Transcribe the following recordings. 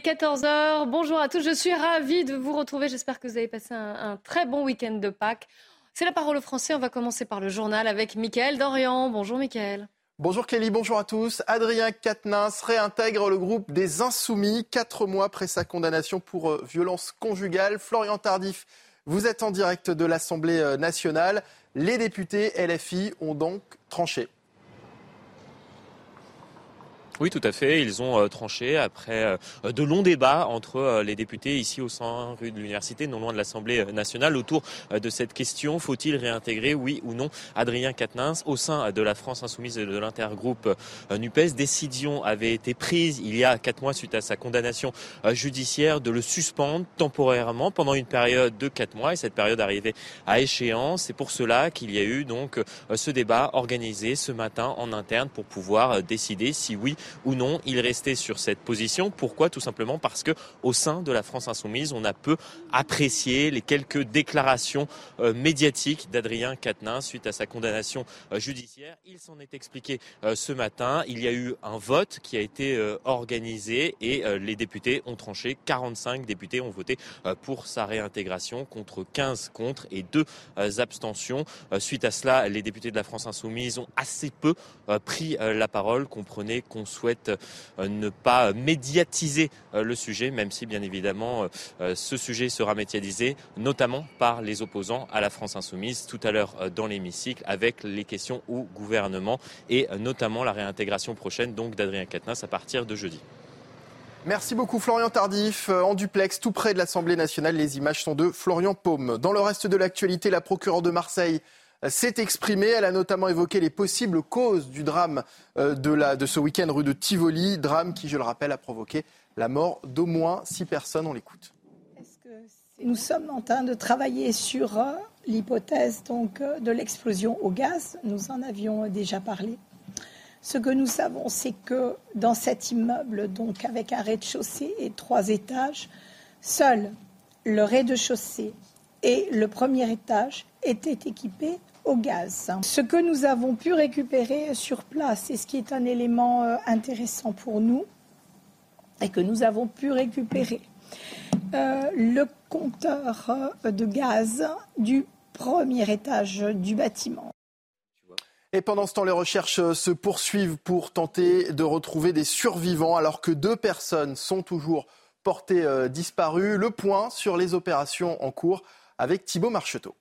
14h, bonjour à tous, je suis ravie de vous retrouver. J'espère que vous avez passé un, très bon week-end de Pâques. C'est la parole au français. On va commencer par le journal avec Mickaël Dorian. Bonjour Mickaël. Bonjour Kelly, bonjour à tous. Adrien Quatennens réintègre le groupe des Insoumis quatre mois après sa condamnation pour euh, violence conjugale. Florian Tardif, vous êtes en direct de l'Assemblée euh, nationale. Les députés LFI ont donc tranché. Oui, tout à fait. Ils ont euh, tranché après euh, de longs débats entre euh, les députés ici au sein rue de l'Université, non loin de l'Assemblée nationale, autour de cette question faut-il réintégrer, oui ou non, Adrien Quatennens au sein de la France insoumise et de l'intergroupe Nupes? Décision avait été prise il y a quatre mois suite à sa condamnation judiciaire de le suspendre temporairement pendant une période de quatre mois et cette période arrivait à échéance. C'est pour cela qu'il y a eu donc ce débat organisé ce matin en interne pour pouvoir décider si oui ou non il restait sur cette position. Pourquoi? Tout simplement parce que au sein de la France insoumise, on a peu apprécié les quelques déclarations euh, médiatiques d'Adrien Quatennens suite à sa condamnation euh, judiciaire. Il s'en est expliqué euh, ce matin. Il y a eu un vote qui a été organisé et les députés ont tranché. 45 députés ont voté pour sa réintégration contre 15 contre et 2 abstentions. Suite à cela, les députés de la France insoumise ont assez peu pris la parole. Comprenez qu'on souhaite euh, ne pas médiatiser euh, le sujet, même si bien évidemment euh, ce sujet sera médiatisé, notamment par les opposants à la France insoumise tout à l'heure dans l'hémicycle avec les questions au gouvernement et notamment la réintégration prochaine donc d'Adrien Quatennens à partir de jeudi. Merci beaucoup Florian Tardif. En duplex, tout près de l'Assemblée nationale, les images sont de Florian Paume. Dans le reste de l'actualité, la procureure de Marseille s'est exprimée. Elle a notamment évoqué les possibles causes du drame euh, de, ce week-end rue de Tivoli, drame qui, je le rappelle, a provoqué la mort d'au moins six personnes. On l'écoute. Nous sommes en train de travailler sur euh, l'hypothèse donc euh, de l'explosion au gaz. Nous en avions déjà parlé. Ce que nous savons, c'est que dans cet immeuble, donc avec un rez-de-chaussée et trois étages, seul le rez-de-chaussée et le premier étage étaient équipés au gaz. Ce que nous avons pu récupérer sur place, et ce qui est un élément euh, intéressant pour nous, et que nous avons pu récupérer euh, le compteur euh, de gaz du premier étage du bâtiment. Et pendant ce temps, les recherches se poursuivent pour tenter de retrouver des survivants alors que deux personnes sont toujours portées disparues. Le point sur les opérations en cours avec Thibault Marcheteau.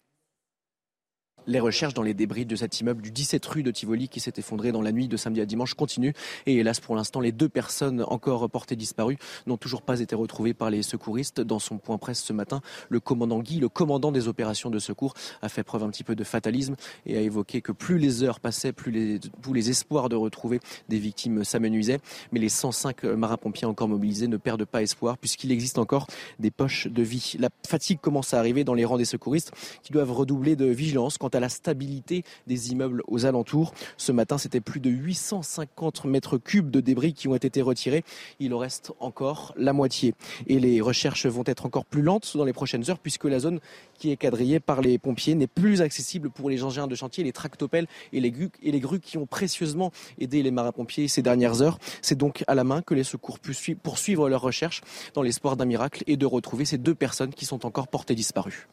Les recherches dans les débris de cet immeuble du 17 rue de Tivoli qui s'est effondré dans la nuit de samedi à dimanche continuent. Et hélas, pour l'instant, les deux personnes encore portées disparues n'ont toujours pas été retrouvées par les secouristes. Dans son point presse ce matin, le commandant Guy, le commandant des opérations de secours, a fait preuve un petit peu de fatalisme et a évoqué que plus les heures passaient, plus les, les espoirs de retrouver des victimes s'amenuisaient. Mais les 105 marins-pompiers encore mobilisés ne perdent pas espoir puisqu'il existe encore des poches de vie. La fatigue commence à arriver dans les rangs des secouristes qui doivent redoubler de vigilance quant à la stabilité des immeubles aux alentours. Ce matin, c'était plus de 850 mètres cubes de débris qui ont été retirés. Il en reste encore la moitié. Et les recherches vont être encore plus lentes dans les prochaines heures puisque la zone qui est quadrillée par les pompiers n'est plus accessible pour les engins de chantier, les tractopelles et les, grues, et les grues qui ont précieusement aidé les marins-pompiers ces dernières heures. C'est donc à la main que les secours poursuivent leurs recherches dans l'espoir d'un miracle et de retrouver ces deux personnes qui sont encore portées disparues.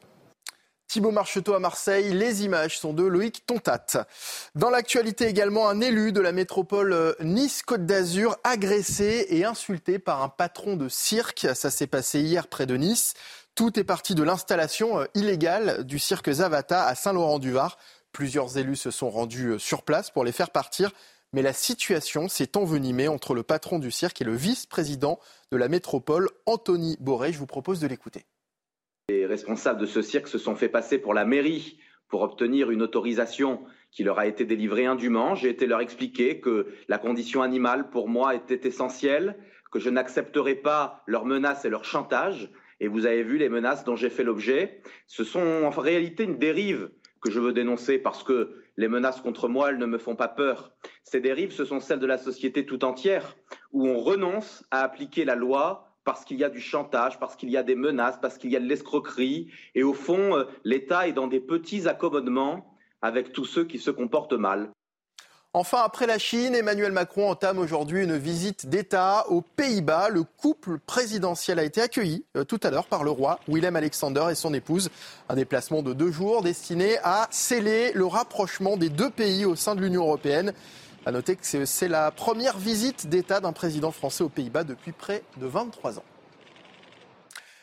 Thibaut Marcheteau à Marseille. Les images sont de Loïc Tontat. Dans l'actualité également, un élu de la métropole euh, Nice-Côte d'Azur agressé et insulté par un patron de cirque. Ça s'est passé hier près de Nice. Tout est parti de l'installation euh, illégale du cirque Zavata à Saint-Laurent-du-Var. Plusieurs élus se sont rendus euh, sur place pour les faire partir. Mais la situation s'est envenimée entre le patron du cirque et le vice-président de la métropole, Anthony Boré. Je vous propose de l'écouter. Les responsables de ce cirque se sont fait passer pour la mairie pour obtenir une autorisation qui leur a été délivré indûment. J'ai été leur expliquer que la condition animale, pour moi, était essentielle, que je n'accepterai pas leurs menaces et leurs chantages. Et vous avez vu les menaces dont j'ai fait l'objet. Ce sont en réalité une dérive que je veux dénoncer parce que les menaces contre moi, elles ne me font pas peur. Ces dérives, ce sont celles de la société tout entière, où on renonce à appliquer la loi parce qu'il y a du chantage, parce qu'il y a des menaces, parce qu'il y a de l'escroquerie. Et au fond, euh, l'État est dans des petits accommodements avec tous ceux qui se comportent mal. Enfin, après la Chine, Emmanuel Macron entame aujourd'hui une visite d'État aux Pays-Bas. Le couple présidentiel a été accueilli euh, tout à l'heure par le roi Willem Alexander et son épouse. Un déplacement de deux jours destiné à sceller le rapprochement des deux pays au sein de l'Union européenne. À noter que c'est la première visite d'État d'un président français aux Pays-Bas depuis près de 23 ans.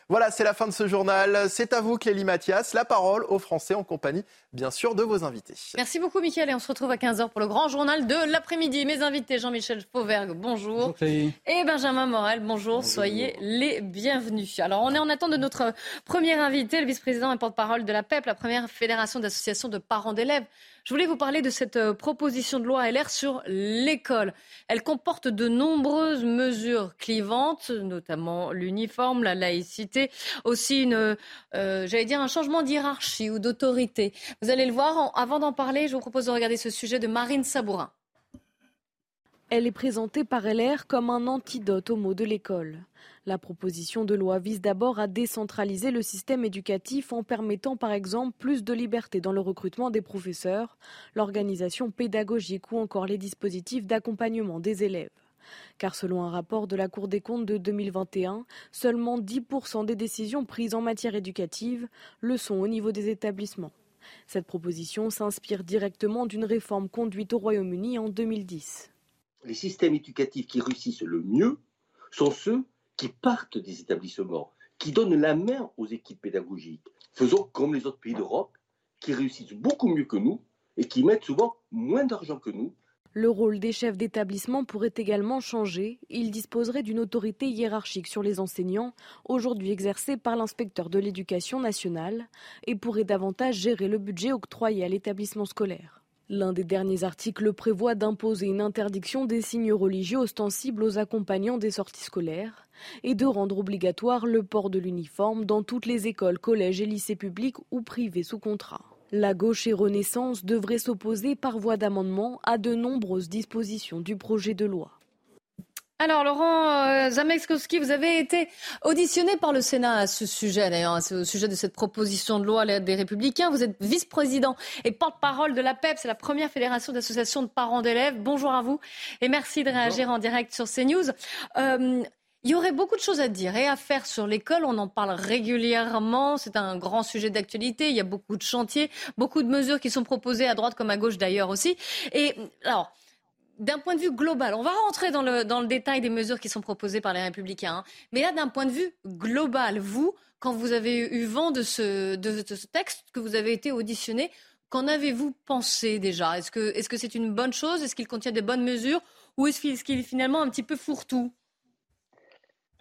Voilà, c'est la fin de ce journal. C'est à vous, Clélie Mathias. La parole aux Français en compagnie, bien sûr, de vos invités. Merci beaucoup, Mickaël. Et on se retrouve à 15h pour le grand journal de l'après-midi. Mes invités, Jean-Michel Fauvergue, bonjour. bonjour et Benjamin Morel, bonjour. Soyez les bienvenus. Alors, on est en attente de notre premier invité, le vice-président et porte-parole de la PEP, la première fédération d'associations de parents d'élèves. Je voulais vous parler de cette euh, proposition de loi LR sur l'école. Elle comporte de nombreuses mesures clivantes, notamment l'uniforme, la laïcité, aussi une, euh, j'allais dire, un changement d'hierarchie ou d'autorité. Vous allez le voir. Avant d'en parler, je vous propose de regarder ce sujet de Marine Sabourin. Elle est présentée par LR comme un antidote au mot de l'école. La proposition de loi vise d'abord à décentraliser le système éducatif en permettant par exemple plus de liberté dans le recrutement des professeurs, l'organisation pédagogique ou encore les dispositifs d'accompagnement des élèves. Car selon un rapport de la Cour des comptes de 2021, seulement 10% des décisions prises en matière éducative le sont au niveau des établissements. Cette proposition s'inspire directement d'une réforme conduite au Royaume-Uni en 2010. Les systèmes éducatifs qui réussissent le mieux sont ceux qui partent des établissements, qui donnent la main aux équipes pédagogiques. Faisons comme les autres pays d'Europe, qui réussissent beaucoup mieux que nous et qui mettent souvent moins d'argent que nous. Le rôle des chefs d'établissement pourrait également changer. Ils disposeraient d'une autorité hiérarchique sur les enseignants, aujourd'hui exercée par l'inspecteur de l'éducation nationale, et pourraient davantage gérer le budget octroyé à l'établissement scolaire. L'un des derniers articles prévoit d'imposer une interdiction des signes religieux ostensibles aux accompagnants des sorties scolaires et de rendre obligatoire le port de l'uniforme dans toutes les écoles, collèges et lycées publics ou privés sous contrat. La gauche et Renaissance devraient s'opposer par voie d'amendement à de nombreuses dispositions du projet de loi. Alors, Laurent euh, Zamekskowski, vous avez été auditionné par le Sénat à ce sujet, d'ailleurs, au sujet de cette proposition de loi des Républicains. Vous êtes vice-président et porte-parole de la PEP, c'est la première fédération d'associations de parents d'élèves. Bonjour à vous et merci de réagir en direct sur CNews. Euh, il y aurait beaucoup de choses à dire et à faire sur l'école. On en parle régulièrement. C'est un grand sujet d'actualité. Il y a beaucoup de chantiers, beaucoup de mesures qui sont proposées à droite comme à gauche d'ailleurs aussi. Et alors, d'un point de vue global, on va rentrer dans le, dans le détail des mesures qui sont proposées par les Républicains. Hein. Mais là, d'un point de vue global, vous, quand vous avez eu vent de ce, de, ce texte, que vous avez été auditionné, qu'en avez-vous pensé déjà? Est-ce que c'est -ce c'est une bonne chose? Est-ce qu'il contient des bonnes mesures? Ou est-ce qu'il est finalement un petit peu fourre-tout?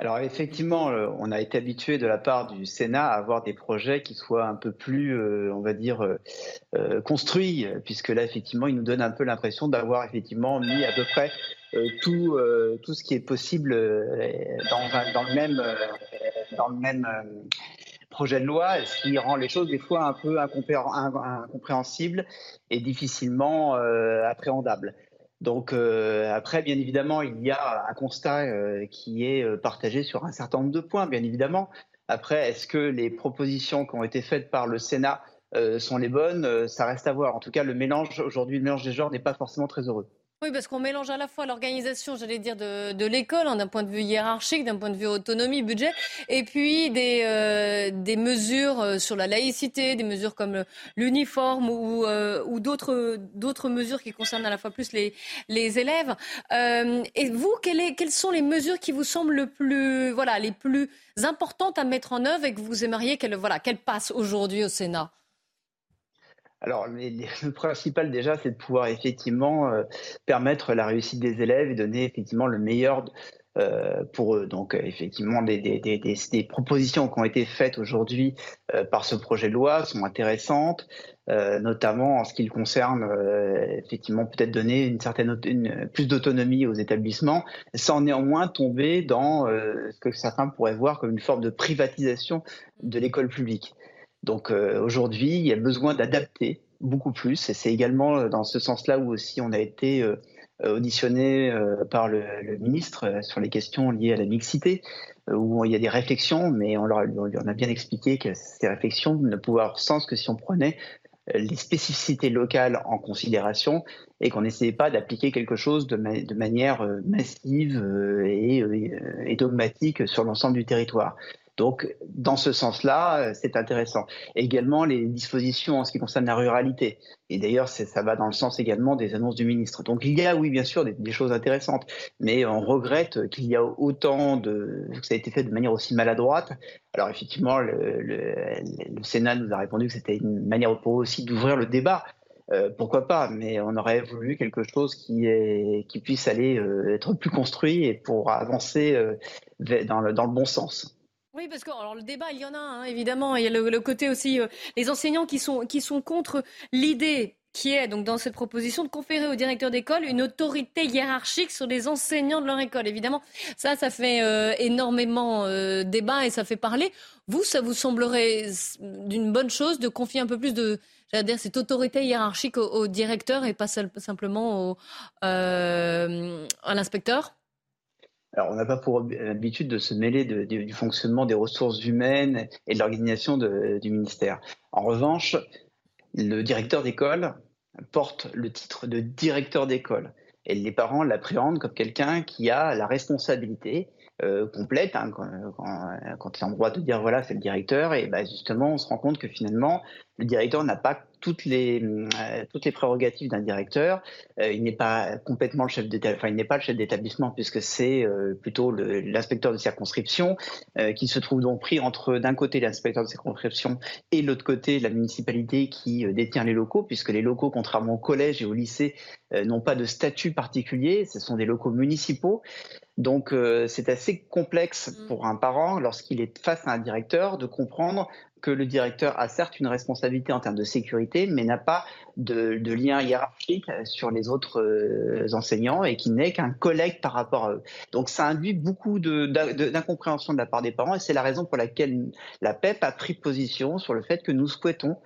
Alors effectivement, euh, on a été habitué de la part du Sénat à avoir des projets qui soient un peu plus, euh, on va dire, euh, construits, puisque là effectivement, il nous donne un peu l'impression d'avoir effectivement mis à peu près tout, ce qui est possible dans, dans le même, dans le même projet de loi, ce qui rend les choses des fois un peu incompréhensibles et difficilement appréhendables. Donc euh, après, bien évidemment, il y a un constat euh, qui est euh, partagé sur un certain nombre de points, bien évidemment. Après, est-ce que les propositions qui ont été faites par le Sénat sont les bonnes? Ça reste à voir. En tout cas, le mélange aujourd'hui, le mélange des genres n'est pas forcément très heureux. Oui, parce qu'on mélange à la fois l'organisation, j'allais dire, de, l'école, hein, d'un point de vue hiérarchique, d'un point de vue autonomie, budget, et puis des, euh, des mesures euh, sur la laïcité, des mesures comme l'uniforme ou, euh, ou d'autres, d'autres mesures qui concernent à la fois plus les, les élèves. et vous, quelles, quelles sont les mesures qui vous semblent le plus, voilà, les plus importantes à mettre en œuvre et que vous aimeriez qu'elles voilà, qu'elles passent aujourd'hui au Sénat? Alors, le principal déjà, c'est de pouvoir effectivement permettre la réussite des élèves et donner effectivement le meilleur euh, pour eux. Donc effectivement, des, propositions qui ont été faites aujourd'hui euh, par ce projet de loi sont intéressantes, euh, notamment en ce qui concerne effectivement peut-être donner une certaine plus d'autonomie aux établissements, sans néanmoins tomber dans ce que certains pourraient voir comme une forme de privatisation de l'école publique. Donc aujourd'hui, il y a besoin d'adapter beaucoup plus, et c'est également dans ce sens-là où aussi on a été euh, auditionné euh, par le, ministre euh, sur les questions liées à la mixité, où il y a des réflexions, mais on, leur, on a bien expliqué que ces réflexions ne pouvaient avoir sens que si on prenait les spécificités locales en considération et qu'on n'essayait pas d'appliquer quelque chose de, de manière massive et, et, dogmatique sur l'ensemble du territoire. Donc, dans ce sens-là, euh, c'est intéressant. également, les dispositions en ce qui concerne la ruralité. Et d'ailleurs, ça va dans le sens également des annonces du ministre. Donc, il y a, oui, bien sûr, des, choses intéressantes. Mais on regrette qu'il y a autant de. que ça a été fait de manière aussi maladroite. Alors, effectivement, le, Sénat nous a répondu que c'était une manière pour aussi d'ouvrir le débat. Euh, pourquoi pas, mais on aurait voulu quelque chose qui, est, qui puisse aller euh, être plus construit et pour avancer dans le bon sens. Oui, parce que alors, le débat, il y en a, hein, évidemment. Il y a le, côté aussi, euh, les enseignants qui sont, qui sont contre l'idée qui est donc dans cette proposition de conférer au directeur d'école une autorité hiérarchique sur les enseignants de leur école. Évidemment, ça, ça fait euh, énormément euh, débat et ça fait parler. Vous, ça vous semblerait d'une bonne chose de confier un peu plus de, dire, cette autorité hiérarchique au, directeur et pas simplement au, à l'inspecteur? Alors, on n'a pas pour habitude de se mêler du fonctionnement des ressources humaines et de l'organisation du ministère. En revanche, le directeur d'école porte le titre de directeur d'école. Et les parents l'appréhendent comme quelqu'un qui a la responsabilité euh, complète hein, quand, il est en droit de dire voilà c'est le directeur et bah, justement on se rend compte que finalement le directeur n'a pas toutes les euh, toutes les prérogatives d'un directeur. Euh, il n'est pas complètement le chef enfin il n'est pas le chef d'établissement puisque c'est plutôt l'inspecteur de circonscription qui se trouve donc pris entre d'un côté l'inspecteur de circonscription et de l'autre côté la municipalité qui détient les locaux puisque les locaux contrairement au collège et au lycée n'ont pas de statut particulier, ce sont des locaux municipaux. Donc euh, c'est assez complexe mm. pour un parent, lorsqu'il est face à un directeur, de comprendre que le directeur a certes une responsabilité en termes de sécurité, mais n'a pas de, lien hiérarchique sur les autres euh, enseignants et qui n'est qu'un collègue par rapport à eux. Donc ça induit beaucoup d'incompréhension de, de la part des parents et c'est la raison pour laquelle la PEP a pris position sur le fait que nous souhaitons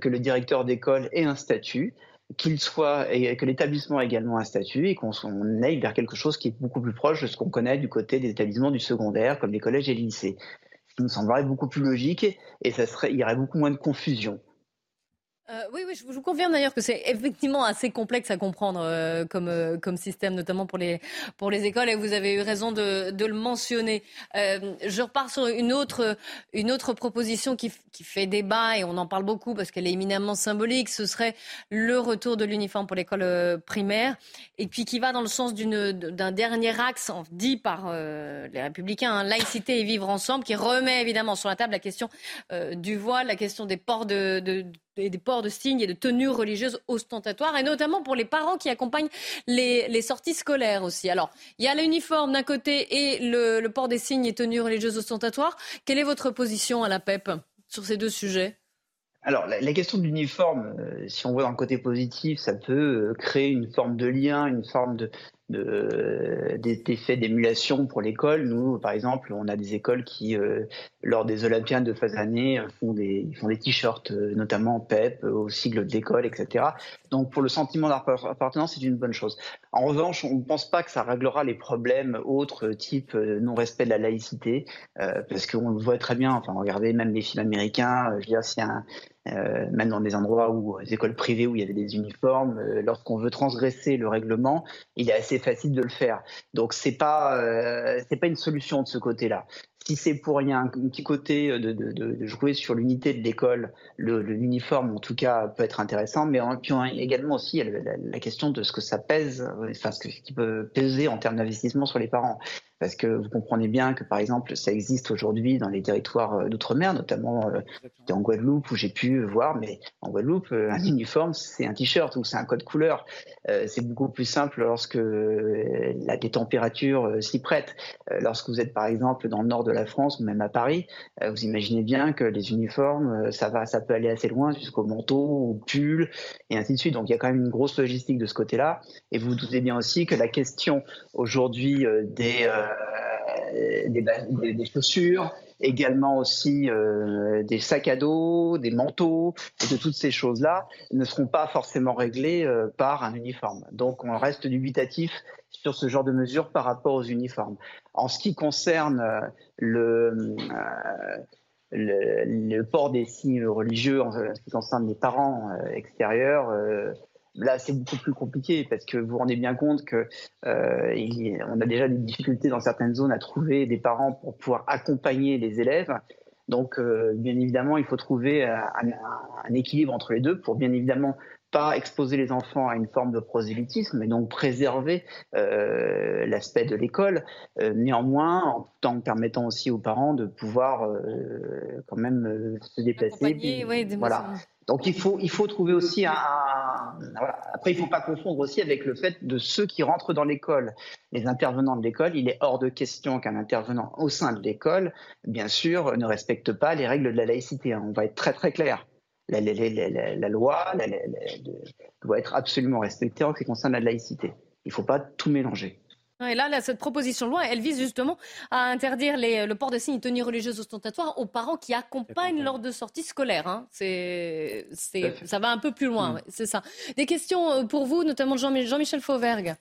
que le directeur d'école ait un statut qu'il soit et que l'établissement ait également un statut et qu'on aille vers quelque chose qui est beaucoup plus proche de ce qu'on connaît du côté des établissements du secondaire comme les collèges et les lycées. Qui nous semblerait beaucoup plus logique et ça serait, il y aurait beaucoup moins de confusion. Euh, oui, oui, je vous confirme d'ailleurs que c'est effectivement assez complexe à comprendre euh, comme, euh, comme système, notamment pour les, pour les écoles, et vous avez eu raison de, de le mentionner. je repars sur une autre, une autre proposition qui, qui fait débat, et on en parle beaucoup parce qu'elle est éminemment symbolique, ce serait le retour de l'uniforme pour l'école primaire, et puis qui va dans le sens d'un dernier axe dit par les républicains, hein, laïcité et vivre ensemble, qui remet évidemment sur la table la question du voile, la question des ports de, de et des ports de signes et de tenues religieuses ostentatoires, et notamment pour les parents qui accompagnent les, sorties scolaires aussi. Alors, il y a l'uniforme d'un côté et le, port des signes et tenues religieuses ostentatoires. Quelle est votre position à la PEP sur ces deux sujets? Alors, la, question de l'uniforme, euh, si on voit le côté positif, ça peut euh, créer une forme de lien, une forme de, d'effets d'émulation pour l'école. Nous, par exemple, on a des écoles qui, euh, lors des Olympiades de fin d'année, font des, font des t-shirts, euh, notamment PEP, euh, au sigle de l'école, etc. Donc, pour le sentiment d'appartenance, c'est une bonne chose. En revanche, on ne pense pas que ça réglera les problèmes autres, type non-respect de la laïcité, parce qu'on le voit très bien. Enfin, regardez même les films américains. je veux dire, a un, euh, même dans des endroits où les écoles privées où il y avait des uniformes, euh, lorsqu'on veut transgresser le règlement, il est assez facile de le faire. Donc c'est pas euh, c'est pas une solution de ce côté-là. Si c'est pour rien, un petit côté de, de, de jouer sur l'unité de l'école, l'uniforme en tout cas peut être intéressant, mais puis également aussi la, la, question de ce que ça pèse, enfin ce, qui peut peser en termes d'investissement sur les parents. parce que vous comprenez bien que, par exemple, ça existe aujourd'hui dans les territoires euh, d'outre-mer, notamment euh, en Guadeloupe, où j'ai pu voir, mais en Guadeloupe, euh, un uniforme, c'est un t-shirt ou c'est un code couleur. c'est beaucoup plus simple lorsque la, les températures s'y prêtent. lorsque vous êtes, par exemple, dans le nord de la France même à Paris, vous imaginez bien que les uniformes, ça, va, ça peut aller assez loin jusqu'au manteau, au pull, et ainsi de suite. Donc il y a quand même une grosse logistique de ce côté-là. Et vous vous doutez bien aussi que la question aujourd'hui des euh, des, chaussures, également aussi euh, des sacs à dos, des manteaux, et de toutes ces choses-là ne seront pas forcément réglées euh, par un uniforme. Donc on reste dubitatif sur ce genre de mesures par rapport aux uniformes. En ce qui concerne le, le, port des signes religieux, en ce qui concerne les parents extérieurs, Là, c'est beaucoup plus compliqué parce que vous vous rendez bien compte que euh, on a déjà des difficultés dans certaines zones à trouver des parents pour pouvoir accompagner les élèves. Donc, euh, bien évidemment, il faut trouver un, un, équilibre entre les deux pour bien évidemment pas exposer les enfants à une forme de prosélytisme, mais donc préserver euh, l'aspect de l'école. Euh, néanmoins, en tant permettant aussi aux parents de pouvoir euh, quand même euh, se déplacer. Puis, oui, voilà. Donc il faut, il faut trouver aussi un. Après, il ne faut pas confondre aussi avec le fait de ceux qui rentrent dans l'école. Les intervenants de l'école, il est hors de question qu'un intervenant au sein de l'école, bien sûr, ne respecte pas les règles de la laïcité. Hein. On va être très très clair. La, la, la, la loi doit être absolument respectée en ce qui concerne la laïcité. Il ne faut pas tout mélanger. Et là, cette proposition de loi, elle vise justement à interdire le port de signes et tenues religieuses ostentatoires aux parents qui accompagnent lors de sorties scolaires. Hein. C'est, ça va un peu plus loin, mm. c'est ça. Des questions euh, pour vous, notamment Jean-Michel Fauvergue.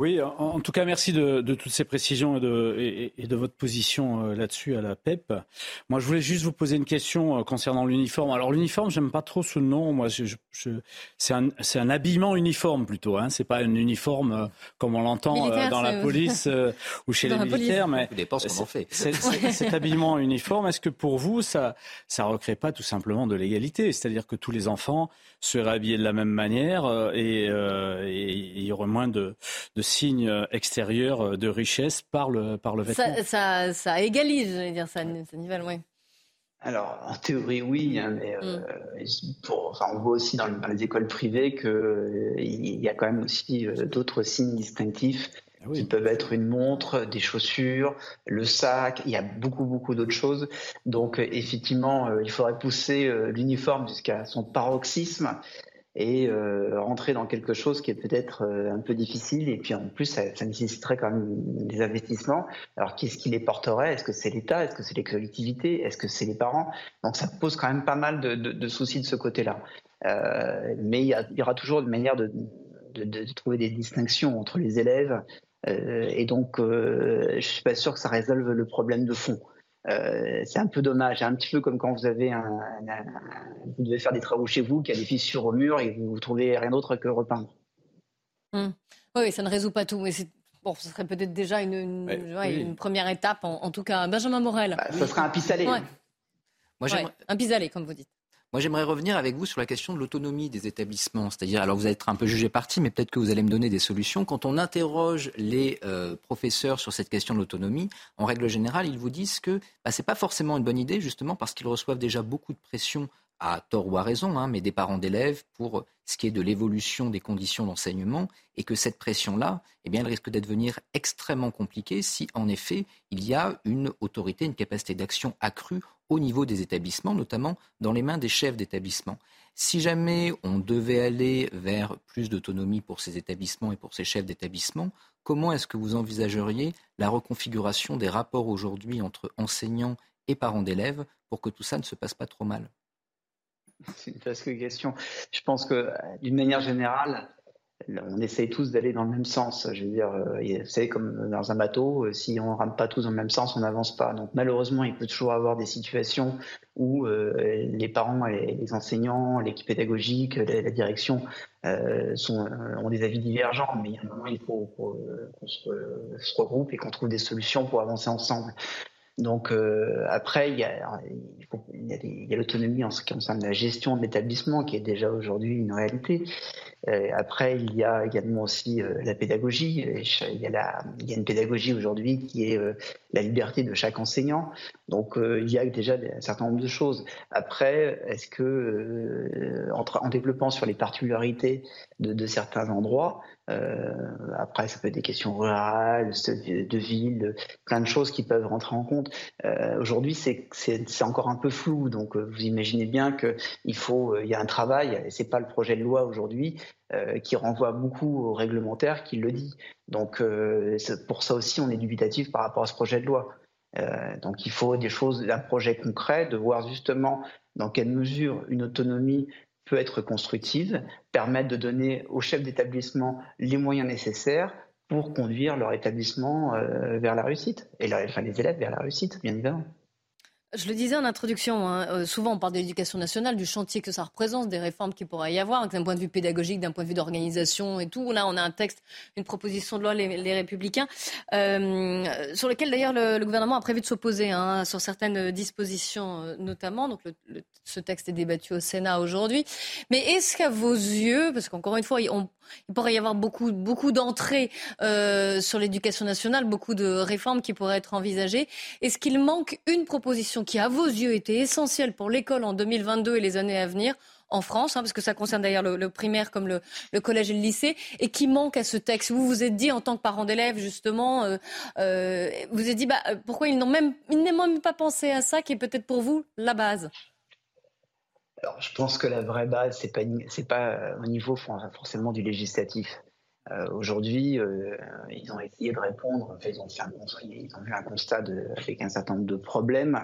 Oui, en, tout cas, merci de, toutes ces précisions et de, votre position euh, là-dessus à la PEP. Moi, je voulais juste vous poser une question euh, concernant l'uniforme. Alors, l'uniforme, j'aime pas trop ce nom. Moi, c'est un, habillement uniforme plutôt. Hein. C'est pas un uniforme euh, comme on l'entend dans la police ou chez les militaires, mais qu'on en fait. Cet habillement uniforme, est-ce que pour vous, ça, ça recrée pas tout simplement de l'égalité? C'est-à-dire que tous les enfants seraient habillés de la même manière et, il y aurait moins de, de signe extérieur de richesse par le, par le vêtement. Ça, ça, égalise, je veux dire, ça, nivelle, oui. Alors, en théorie, oui, hein, mais euh, mm. enfin, on voit aussi dans, les écoles privées qu'il euh, il y a quand même aussi euh, d'autres signes distinctifs ah qui peuvent être une montre, des chaussures, le sac, il y a beaucoup, beaucoup d'autres choses. Donc, effectivement, il faudrait pousser l'uniforme jusqu'à son paroxysme et euh, rentrer dans quelque chose qui est peut-être euh, un peu difficile. Et puis en plus, ça, nécessiterait quand même des investissements. Alors qu'est-ce qui les porterait? Est-ce que c'est l'État? Est-ce que c'est les collectivités? Est-ce que c'est les parents? Donc ça pose quand même pas mal de, soucis de ce côté-là. Euh, mais il y, aura toujours une manière de, trouver des distinctions entre les élèves. Et donc, je suis pas sûr que ça résolve le problème de fond. Euh, c'est un peu dommage, un petit peu comme quand vous avez un, vous devez faire des travaux chez vous, qu'il y a des fissures au mur et vous, ne trouvez rien d'autre que repeindre. Hum. Oui, ça ne résout pas tout, mais bon, ce serait peut-être déjà une, une, première étape, en, tout cas. Benjamin Morel. Bah, ça serait un pis-aller. Moi, un pis-aller, comme vous dites. Moi, j'aimerais revenir avec vous sur la question de l'autonomie des établissements. C'est-à-dire, alors vous allez être un peu jugé parti, mais peut-être que vous allez me donner des solutions. Quand on interroge les euh, professeurs sur cette question de l'autonomie, en règle générale, ils vous disent que bah, ce n'est pas forcément une bonne idée, justement, parce qu'ils reçoivent déjà beaucoup de pression à tort ou à raison, hein, mais des parents d'élèves pour ce qui est de l'évolution des conditions d'enseignement et que cette pression-là, eh bien, elle risque d'être devenir extrêmement compliquée si, en effet, il y a une autorité, une capacité d'action accrue au niveau des établissements, notamment dans les mains des chefs d'établissement. Si jamais on devait aller vers plus d'autonomie pour ces établissements et pour ces chefs d'établissement, comment est-ce que vous envisageriez la reconfiguration des rapports aujourd'hui entre enseignants et parents d'élèves pour que tout ça ne se passe pas trop mal? C'est une vaste question. Je pense que d'une manière générale, on essaye tous d'aller dans le même sens. Je veux dire, euh, vous savez, comme dans un bateau, euh, si on ne rame pas tous dans le même sens, on n'avance pas. Donc malheureusement, il peut toujours avoir des situations où euh, les parents, les enseignants, l'équipe pédagogique, la, direction sont, ont des avis divergents. Mais à un moment, il faut qu'on se, regroupe et qu'on trouve des solutions pour avancer ensemble. Donc après, il y a, l'autonomie en ce qui concerne la gestion de l'établissement, qui est déjà aujourd'hui une réalité. après, il y a également aussi la pédagogie. Il y a, la, il y a une pédagogie aujourd'hui qui est la liberté de chaque enseignant. Donc il y a déjà un certain nombre de choses. Après, est-ce que en, en, développant sur les particularités de, de certains endroits, euh, après, ça peut être des questions rurales, de ville, plein de choses qui peuvent rentrer en compte. Euh, aujourd'hui, c'est encore un peu flou, donc euh, vous imaginez bien qu'il faut, il y a un travail, et c'est pas le projet de loi aujourd'hui qui renvoie beaucoup au réglementaire qui le dit. Donc pour ça aussi, on est dubitatif par rapport à ce projet de loi. Donc il faut des choses, un projet concret, de voir justement dans quelle mesure une autonomie peut être constructive, permettre de donner aux chefs d'établissement les moyens nécessaires pour conduire leur établissement euh, vers la réussite, et les élèves vers la réussite, bien évidemment. Je le disais en introduction, hein, euh, souvent on parle de l'éducation nationale, du chantier que ça représente, des réformes qu'il pourrait y avoir, d'un point de vue pédagogique, d'un point de vue d'organisation et tout. Là, on a un texte, une proposition de loi, les, Républicains, euh, sur lequel d'ailleurs le, gouvernement a prévu de s'opposer hein, sur certaines dispositions, euh, notamment. Donc ce texte est débattu au Sénat aujourd'hui. Mais est-ce qu'à vos yeux, parce qu'encore une fois, on, il pourrait y avoir beaucoup, beaucoup d'entrées euh, sur l'éducation nationale, beaucoup de réformes qui pourraient être envisagées. Est-ce qu'il manque une proposition qui, à vos yeux, était essentielle pour l'école en 2022 et les années à venir en France, hein, parce que ça concerne d'ailleurs le, primaire comme le, collège et le lycée, et qui manque à ce texte? Vous vous êtes dit, en tant que parent d'élèves, justement, euh, euh, vous vous êtes dit, bah, pourquoi ils n'ont même, ils même pas pensé à ça, qui est peut-être pour vous la base? Alors, je pense que la vraie base, c'est pas pas euh, au niveau forcément du législatif. Euh, Aujourd'hui, euh, ils ont essayé de répondre. Ils ont fait un, un constat avec un certain nombre de problèmes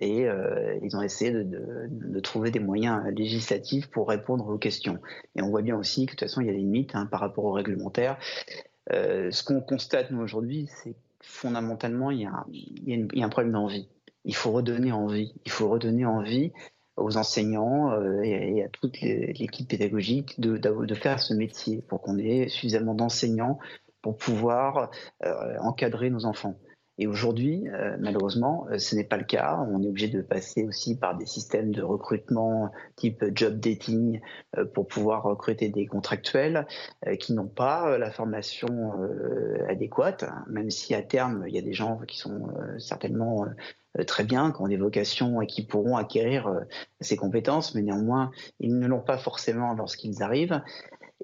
et euh, ils ont essayé de, trouver des moyens législatifs pour répondre aux questions. Et on voit bien aussi que de toute façon, il y a des limites hein, par rapport au réglementaire. Euh, ce qu'on constate nous aujourd'hui, c'est fondamentalement il y, a, a il y a un problème d'envie. Il faut redonner envie. Il faut redonner envie aux enseignants euh, et, à toute l'équipe pédagogique de, faire ce métier pour qu'on ait suffisamment d'enseignants pour pouvoir euh, encadrer nos enfants. Et aujourd'hui, euh, malheureusement, ce n'est pas le cas. On est obligé de passer aussi par des systèmes de recrutement type job dating pour pouvoir recruter des contractuels qui n'ont pas la formation adéquate, même si à terme, il y a des gens qui sont certainement très bien, qui ont des vocations et qui pourront acquérir euh, ces compétences, mais néanmoins, ils ne l'ont pas forcément lorsqu'ils arrivent.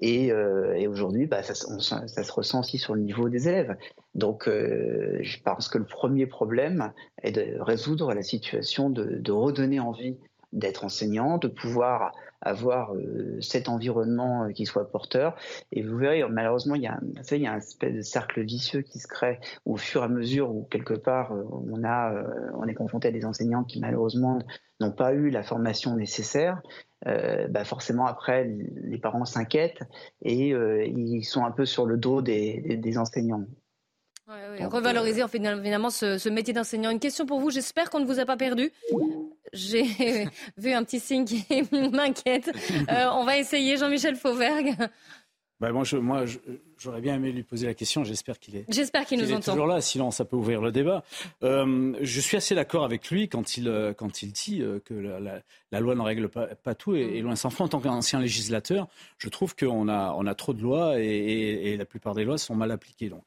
Et, euh, aujourd'hui, bah, ça, se ressent aussi sur le niveau des élèves. Donc, je pense que le premier problème est de résoudre la situation, de redonner envie d'être enseignant, de pouvoir avoir euh, cet environnement euh, qui soit porteur. Et vous verrez, malheureusement, il y a, il y a un espèce de cercle vicieux qui se crée au fur et à mesure où quelque part euh, on a, on est confronté à des enseignants qui malheureusement n'ont pas eu la formation nécessaire. bah forcément après les parents s'inquiètent et ils sont un peu sur le dos des, des, enseignants. Ouais, Revaloriser finalement ce, ce métier d'enseignant. Une question pour vous, j'espère qu'on ne vous a pas perdu j'ai vu un petit signe qui m'inquiète. Euh, on va essayer, Jean-Michel Fauvergue. Bah moi, j'aurais bien aimé lui poser la question. J'espère qu'il est. J'espère qu'il nous entend. Toujours là, sinon ça peut ouvrir le débat. Euh, je suis assez d'accord avec lui quand il euh, quand il dit que la, loi ne règle pas, pas tout et, loin s'en faut. En tant qu'ancien législateur, je trouve qu'on a on a trop de lois et, et, la plupart des lois sont mal appliquées. Donc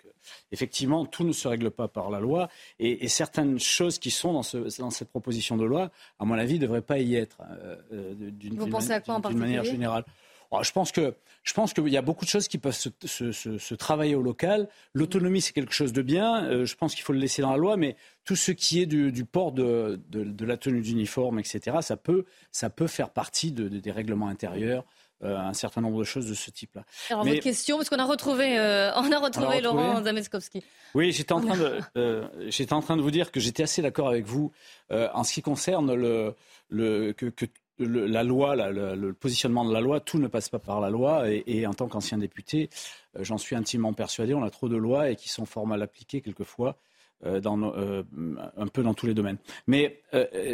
effectivement, tout ne se règle pas par la loi et, certaines choses qui sont dans, cette proposition de loi, à mon avis, ne devraient pas y être euh, euh, d'une manière générale? Oh, je pense que je pense qu'il y a beaucoup de choses qui peuvent se, travailler au local. L'autonomie, c'est quelque chose de bien. Euh, je pense qu'il faut le laisser dans la loi, mais tout ce qui est du, port de, la tenue d'uniforme, etc., ça peut, ça peut faire partie des règlements intérieurs. Euh, un certain nombre de choses de ce type-là. Alors, votre question, parce qu'on a retrouvé, euh, on a retrouvé Laurent Zameskowski. Oui, j'étais en, train de, euh, j'étais en train de vous dire que j'étais assez d'accord avec vous en ce qui concerne le, le, que, la loi, le, positionnement de la loi, tout ne passe pas par la loi. Et, en tant qu'ancien député, j'en suis intimement persuadé, on a trop de lois et qui sont fort mal appliquées quelquefois. Dans, un peu dans tous les domaines. Mais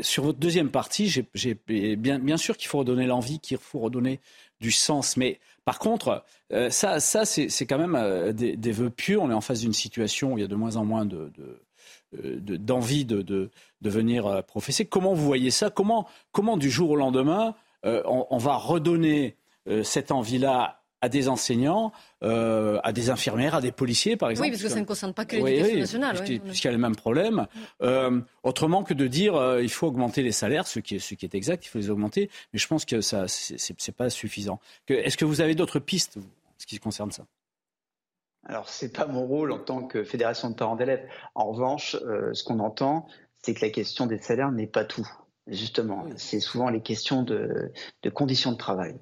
sur votre deuxième partie, bien, sûr qu'il faut redonner l'envie, qu'il faut redonner du sens. Mais par contre, ça, c'est, quand même des, vœux pieux. On est en face d'une situation où il y a de moins en moins de, d'envie de, venir professer. Comment vous voyez ça? Comment, comment du jour au lendemain, on, on, va redonner cette envie-là à des enseignants, euh, à des infirmières, à des policiers, par exemple. Oui, parce que ça ne concerne pas que l'éducation nationale. Puisqu'il y a le même problème. Euh, autrement que de dire euh, il faut augmenter les salaires, ce qui, est, ce qui est exact, il faut les augmenter, mais je pense que ça, c'est pas suffisant. Est-ce que vous avez d'autres pistes, en ce qui concerne ça? Alors, ce n'est pas mon rôle en tant que fédération de parents d'élèves. En revanche, ce qu'on entend, c'est que la question des salaires n'est pas tout. Justement, c'est souvent les questions de, de conditions de travail.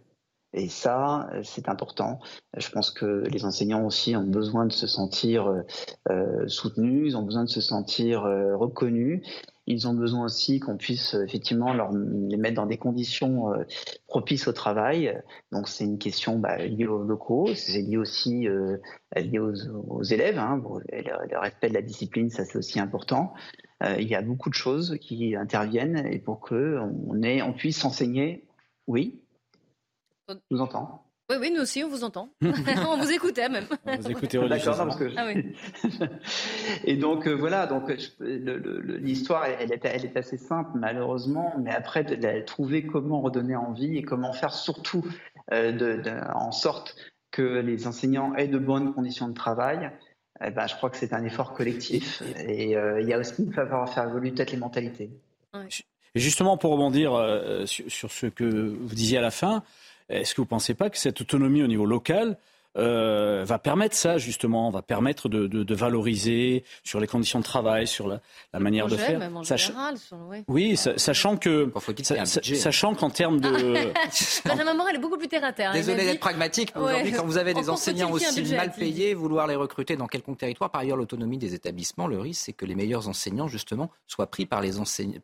Et ça, c'est important. Je pense que les enseignants aussi ont besoin de se sentir euh, soutenus, ils ont besoin de se sentir euh, reconnus. Ils ont besoin aussi qu'on puisse effectivement les mettre dans des conditions euh, propices au travail. Donc c'est une question bah, liée aux locaux, c'est lié aussi euh, lié aux, aux élèves. Hein. le, respect de la discipline, ça c'est aussi important. Euh, il y a beaucoup de choses qui interviennent et pour que on, ait, on puisse enseigner, oui, je vous entends. Oui, oui, nous aussi, on vous entend. on vous écoutait même. On vous écoutait D'accord, parce que... Ah, oui. Et donc, euh, voilà, donc l'histoire, elle, est, elle est assez simple, malheureusement, mais après, de, trouver comment redonner envie et comment faire surtout euh, de, en sorte que les enseignants aient de bonnes conditions de travail, eh ben, je crois que c'est un effort collectif. Et euh, il y a aussi, il va falloir faire évoluer peut-être les mentalités. Et justement, pour rebondir sur, sur, ce que vous disiez à la fin, est-ce que vous ne pensez pas que cette autonomie au niveau local euh, va permettre ça justement, va permettre de, de, de, valoriser sur les conditions de travail, sur la, la manière de faire. Même en général, oui, oui sachant que sachant qu'en termes de Benjamin Morel est beaucoup plus terre à terre. Désolé d'être pragmatique. Aujourd'hui, quand vous avez des enseignants aussi mal payés, vouloir les recruter dans quelconque territoire, par ailleurs l'autonomie des établissements, le risque c'est que les meilleurs enseignants justement soient pris par les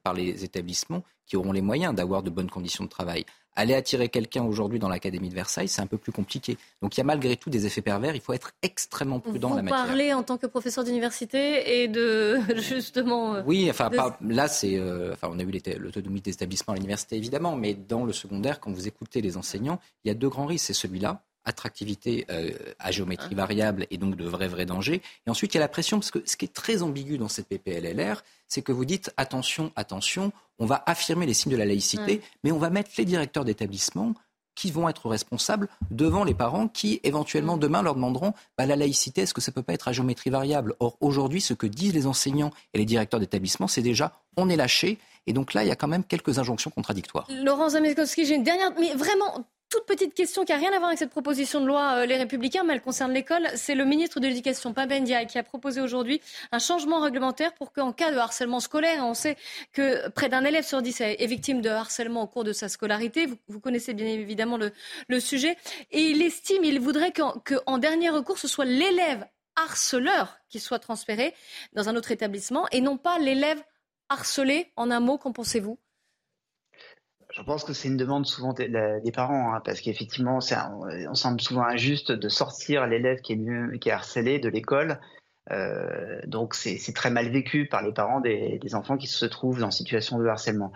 par les établissements qui auront les moyens d'avoir de bonnes conditions de travail. Aller attirer quelqu'un aujourd'hui dans l'Académie de Versailles, c'est un peu plus compliqué. Donc il y a malgré tout des effets pervers. Il faut être extrêmement prudent Vous la matière. Vous parlez en tant que professeur d'université et de justement. Euh, oui, enfin là c'est, euh, enfin on a eu l'autonomie des établissements à l'université évidemment, mais dans le secondaire, quand vous écoutez les enseignants, il y a deux grands risques. C'est celui-là attractivité euh, à géométrie ah. variable et donc de vrais vrais dangers. Et ensuite, il y a la pression, parce que ce qui est très ambigu dans cette PPLLR, c'est que vous dites attention, attention, on va affirmer les signes de la laïcité, mais on va mettre les directeurs d'établissement qui vont être responsables devant les parents qui, éventuellement, demain leur demanderont bah, la laïcité, est-ce que ça peut pas être à géométrie variable? Or, aujourd'hui, ce que disent les enseignants et les directeurs d'établissement, c'est déjà on est lâché. Et donc là, il y a quand même quelques injonctions contradictoires. Laurent Zameskowski, j'ai une dernière, mais vraiment toute petite question qui n'a rien à voir avec cette proposition de loi euh, Les Républicains, mais elle concerne l'école. C'est le ministre de l'Éducation, Pabendia, qui a proposé aujourd'hui un changement réglementaire pour qu'en cas de harcèlement scolaire, on sait que près d'un élève sur dix est victime de harcèlement au cours de sa scolarité. Vous, connaissez bien évidemment le, sujet. Et il estime, il voudrait qu'en dernier recours, ce soit l'élève harceleur qui soit transféré dans un autre établissement et non pas l'élève harcelé. En un mot, qu'en pensez-vous? Je pense que c'est une demande souvent des, parents, hein, parce qu'effectivement, on semble souvent injuste de sortir l'élève qui est, qui est harcelé de l'école. Euh, donc c'est très mal vécu par les parents des, enfants qui se trouvent dans situation de harcèlement.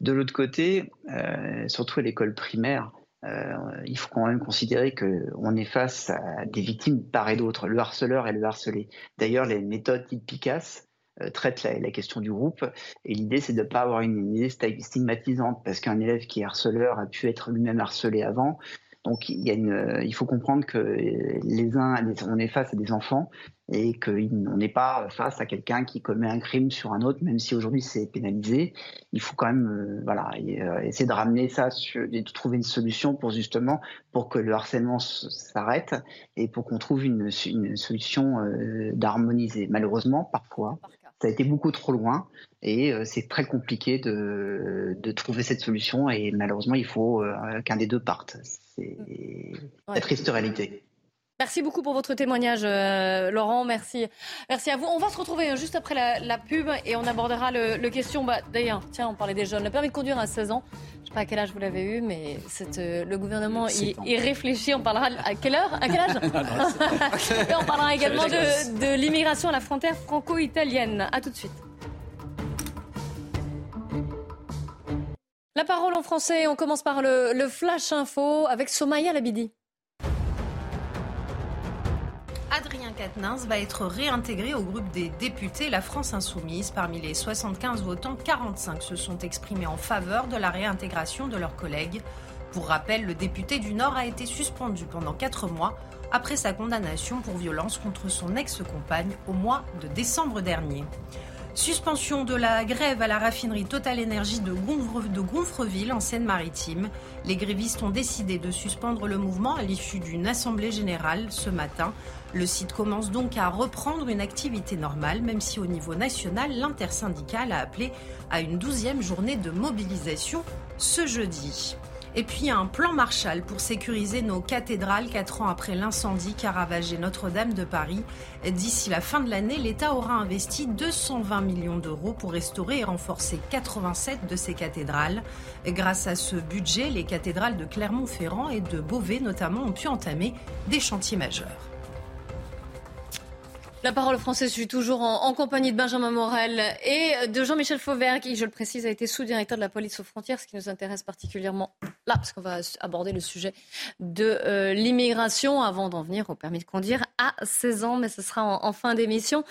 De l'autre côté, euh, surtout à l'école primaire, euh, il faut quand même considérer qu'on est face à des victimes part et d'autre, le harceleur et le harcelé. D'ailleurs, les méthodes dites PICAS euh, traite la, question du groupe. Et l'idée, c'est de ne pas avoir une, idée stigmatisante, parce qu'un élève qui est harceleur a pu être lui-même harcelé avant. Donc il, y a une, il faut comprendre que les uns, on est face à des enfants et qu'on n'est pas face à quelqu'un qui commet un crime sur un autre, même si aujourd'hui c'est pénalisé. Il faut quand même euh, voilà, euh, essayer de ramener ça, de trouver une solution pour justement pour que le harcèlement s'arrête et pour qu'on trouve une solution d'harmoniser. Malheureusement, parfois, ça a été beaucoup trop loin et euh, c'est très compliqué de, de, trouver cette solution et malheureusement il faut euh, qu'un des deux parte. C'est la triste réalité. Merci beaucoup pour votre témoignage, euh, Laurent. Merci. Merci à vous. On va se retrouver juste après la, pub et on abordera le, question. Bah, D'ailleurs, tiens, on parlait des jeunes. Le permis de conduire à 16 ans. Je ne sais pas à quel âge vous l'avez eu, mais euh, le gouvernement y, réfléchit. On parlera à quelle heure? À quel âge? Et on parlera également de, l'immigration à la frontière franco-italienne. À tout de suite. La parole en français, on commence par le, le Flash Info avec Somaya Labidi. Adrien Quatennens va être réintégré au groupe des députés La France Insoumise. Parmi les 75 votants, 45 se sont exprimés en faveur de la réintégration de leurs collègues. Pour rappel, le député du Nord a été suspendu pendant 4 mois après sa condamnation pour violence contre son ex-compagne au mois de décembre dernier. Suspension de la grève à la raffinerie Total Énergie de, Gonfreville en Seine-Maritime. Les grévistes ont décidé de suspendre le mouvement à l'issue d'une assemblée générale ce matin. Le site commence donc à reprendre une activité normale, même si au niveau national, l'intersyndicale a appelé à une douzième journée de mobilisation ce jeudi. Et puis un plan Marshall pour sécuriser nos cathédrales quatre ans après l'incendie qui a ravagé Notre-Dame de Paris. D'ici la fin de l'année, l'État aura investi 220 millions d'euros pour restaurer et renforcer 87 de ces cathédrales. Grâce à ce budget, les cathédrales de Clermont-Ferrand et de Beauvais notamment ont pu entamer des chantiers majeurs. La parole française, je suis toujours en, compagnie de Benjamin Morel et de Jean-Michel Fauvert, qui, je le précise, a été sous-directeur de la police aux frontières, ce qui nous intéresse particulièrement là, parce qu'on va aborder le sujet de euh, l'immigration avant d'en venir au permis de conduire à 16 ans, mais ce sera en, fin d'émission.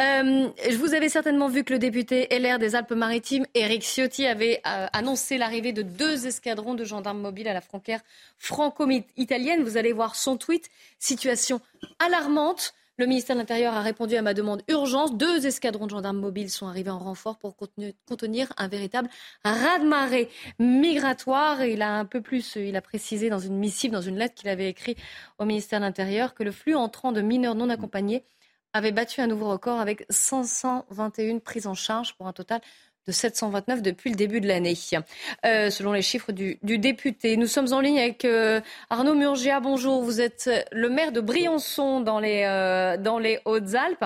Euh, vous avais certainement vu que le député LR des Alpes-Maritimes, Éric Ciotti, avait euh, annoncé l'arrivée de deux escadrons de gendarmes mobiles à la frontière franco-italienne. Vous allez voir son tweet. Situation alarmante. Le ministère de l'Intérieur a répondu à ma demande urgence. Deux escadrons de gendarmes mobiles sont arrivés en renfort pour contenir un véritable raz-de-marée migratoire. il a un peu plus, il a précisé dans une missive, dans une lettre qu'il avait écrite au ministère de l'Intérieur, que le flux entrant de mineurs non accompagnés avait battu un nouveau record avec 521 prises en charge pour un total de 729 depuis le début de l'année, euh, selon les chiffres du, député. Nous sommes en ligne avec euh, Arnaud Murgia. Bonjour, vous êtes le maire de Briançon dans les, euh, dans les Hautes-Alpes.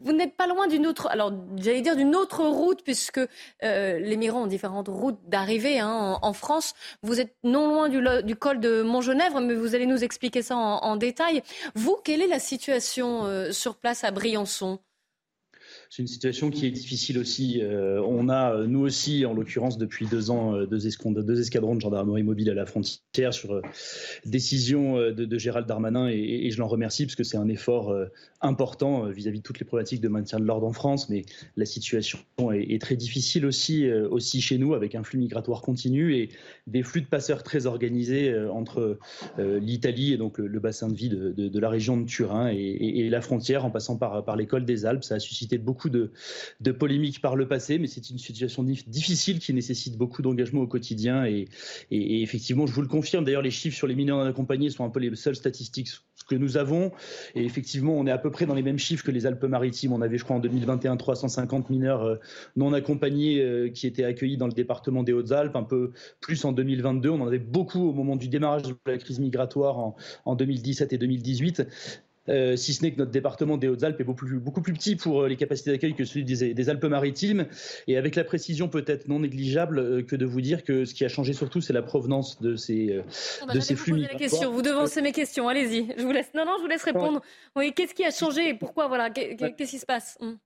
Vous n'êtes pas loin d'une autre, alors j'allais dire d'une autre route, puisque les migrants ont différentes routes d'arrivée hein, en, France. Vous êtes non loin du, du col de Montgenèvre, mais vous allez nous expliquer ça en, en détail. Vous, quelle est la situation sur place à Briançon? C'est une situation qui est difficile aussi. Euh, on a, euh, nous aussi, en l'occurrence, depuis deux ans, euh, deux, escadrons de gendarmerie mobile à la frontière sur décision de, Gérald Darmanin et, je l'en remercie parce que c'est un effort important vis-à-vis de toutes les problématiques de maintien de l'ordre en France. Mais la situation est, très difficile aussi, aussi chez nous avec un flux migratoire continu et des flux de passeurs très organisés entre l'Italie et donc le, bassin de vie de, la région de Turin et, la frontière en passant par, par l'école des Alpes. Ça a suscité beaucoup beaucoup de, polémiques par le passé, mais c'est une situation difficile qui nécessite beaucoup d'engagement au quotidien. Et, effectivement, je vous le confirme, d'ailleurs, les chiffres sur les mineurs non accompagnés sont un peu les seules statistiques que nous avons. Et effectivement, on est à peu près dans les mêmes chiffres que les Alpes-Maritimes. On avait, je crois, en 2021, 350 mineurs euh, non accompagnés euh, qui étaient accueillis dans le département des Hautes-Alpes, un peu plus en 2022. On en avait beaucoup au moment du démarrage de la crise migratoire en, en 2017 et 2018. Euh, si ce n'est que notre département des Hautes-Alpes est beaucoup plus, beaucoup plus, petit pour euh, les capacités d'accueil que celui des, Alpes-Maritimes, et avec la précision peut-être non négligeable euh, que de vous dire que ce qui a changé surtout, c'est la provenance de ces, ah bah, de ces flux migratoires. Vous devancez mes questions, allez-y. Je vous laisse. Non, non, je vous laisse répondre. Oui, qu'est-ce qui a changé et pourquoi Voilà, qu'est-ce qui se passe? Hum.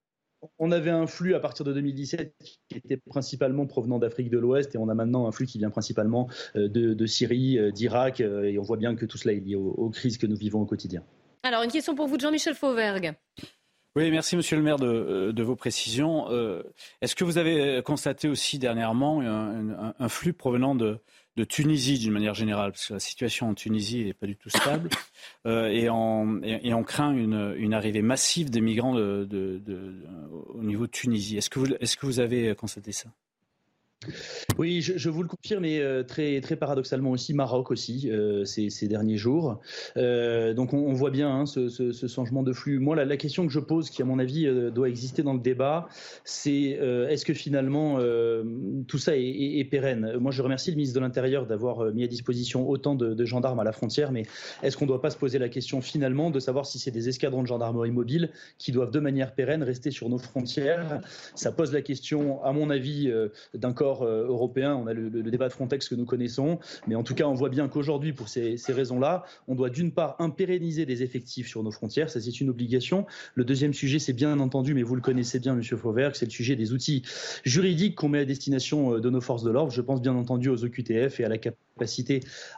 on avait un flux à partir de 2017 qui était principalement provenant d'Afrique de l'Ouest et on a maintenant un flux qui vient principalement de, Syrie, d'Irak et on voit bien que tout cela est lié aux crises que nous vivons au quotidien. Alors, une question pour vous, Jean-Michel Fauvergue. Oui, merci Monsieur le maire de, euh, vos précisions. Euh, est-ce que vous avez constaté aussi dernièrement un, flux provenant de, Tunisie d'une manière générale? Parce que la situation en Tunisie n'est pas du tout stable euh, et, on craint une, arrivée massive des migrants au niveau de Tunisie. Est-ce que vous avez constaté ça? Oui, je, vous le confirme, et euh, très, très paradoxalement aussi, Maroc aussi, euh, ces, derniers jours. Euh, donc on, voit bien hein, ce, changement de flux. Moi, la, question que je pose, qui à mon avis doit exister dans le débat, c'est est-ce que finalement tout ça est, pérenne? Moi, je remercie le ministre de l'Intérieur d'avoir mis à disposition autant de, gendarmes à la frontière, mais est-ce qu'on ne doit pas se poser la question finalement de savoir si c'est des escadrons de gendarmerie mobile qui doivent de manière pérenne rester sur nos frontières? Ça pose la question, à mon avis, d'un corps euh, européen, on a le, débat de Frontex que nous connaissons, mais en tout cas, on voit bien qu'aujourd'hui, pour ces, raisons-là, on doit d'une part impérenniser des effectifs sur nos frontières, ça c'est une obligation. Le deuxième sujet, c'est bien entendu, mais vous le connaissez bien, Monsieur Fauvergue, c'est le sujet des outils juridiques qu'on met à destination euh, de nos forces de l'ordre. Je pense bien entendu aux OQTF et à la capacité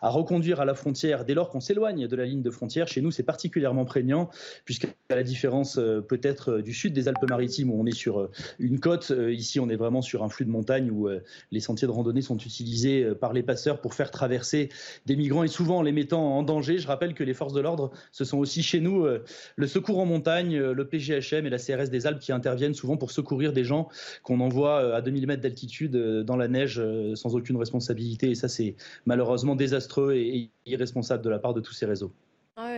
à reconduire à la frontière dès lors qu'on s'éloigne de la ligne de frontière. Chez nous, c'est particulièrement prégnant, puisqu'à la différence euh, peut-être du sud des Alpes-Maritimes où on est sur une côte, ici on est vraiment sur un flux de montagne où les sentiers de randonnée sont utilisés euh, par les passeurs pour faire traverser des migrants et souvent en les mettant en danger. Je rappelle que les forces de l'ordre, ce sont aussi chez nous euh, le secours en montagne, euh, le PGHM et la CRS des Alpes qui interviennent souvent pour secourir des gens qu'on envoie à 2000 mètres d'altitude dans la neige sans aucune responsabilité. Et ça, c'est malheureusement désastreux et irresponsable de la part de tous ces réseaux.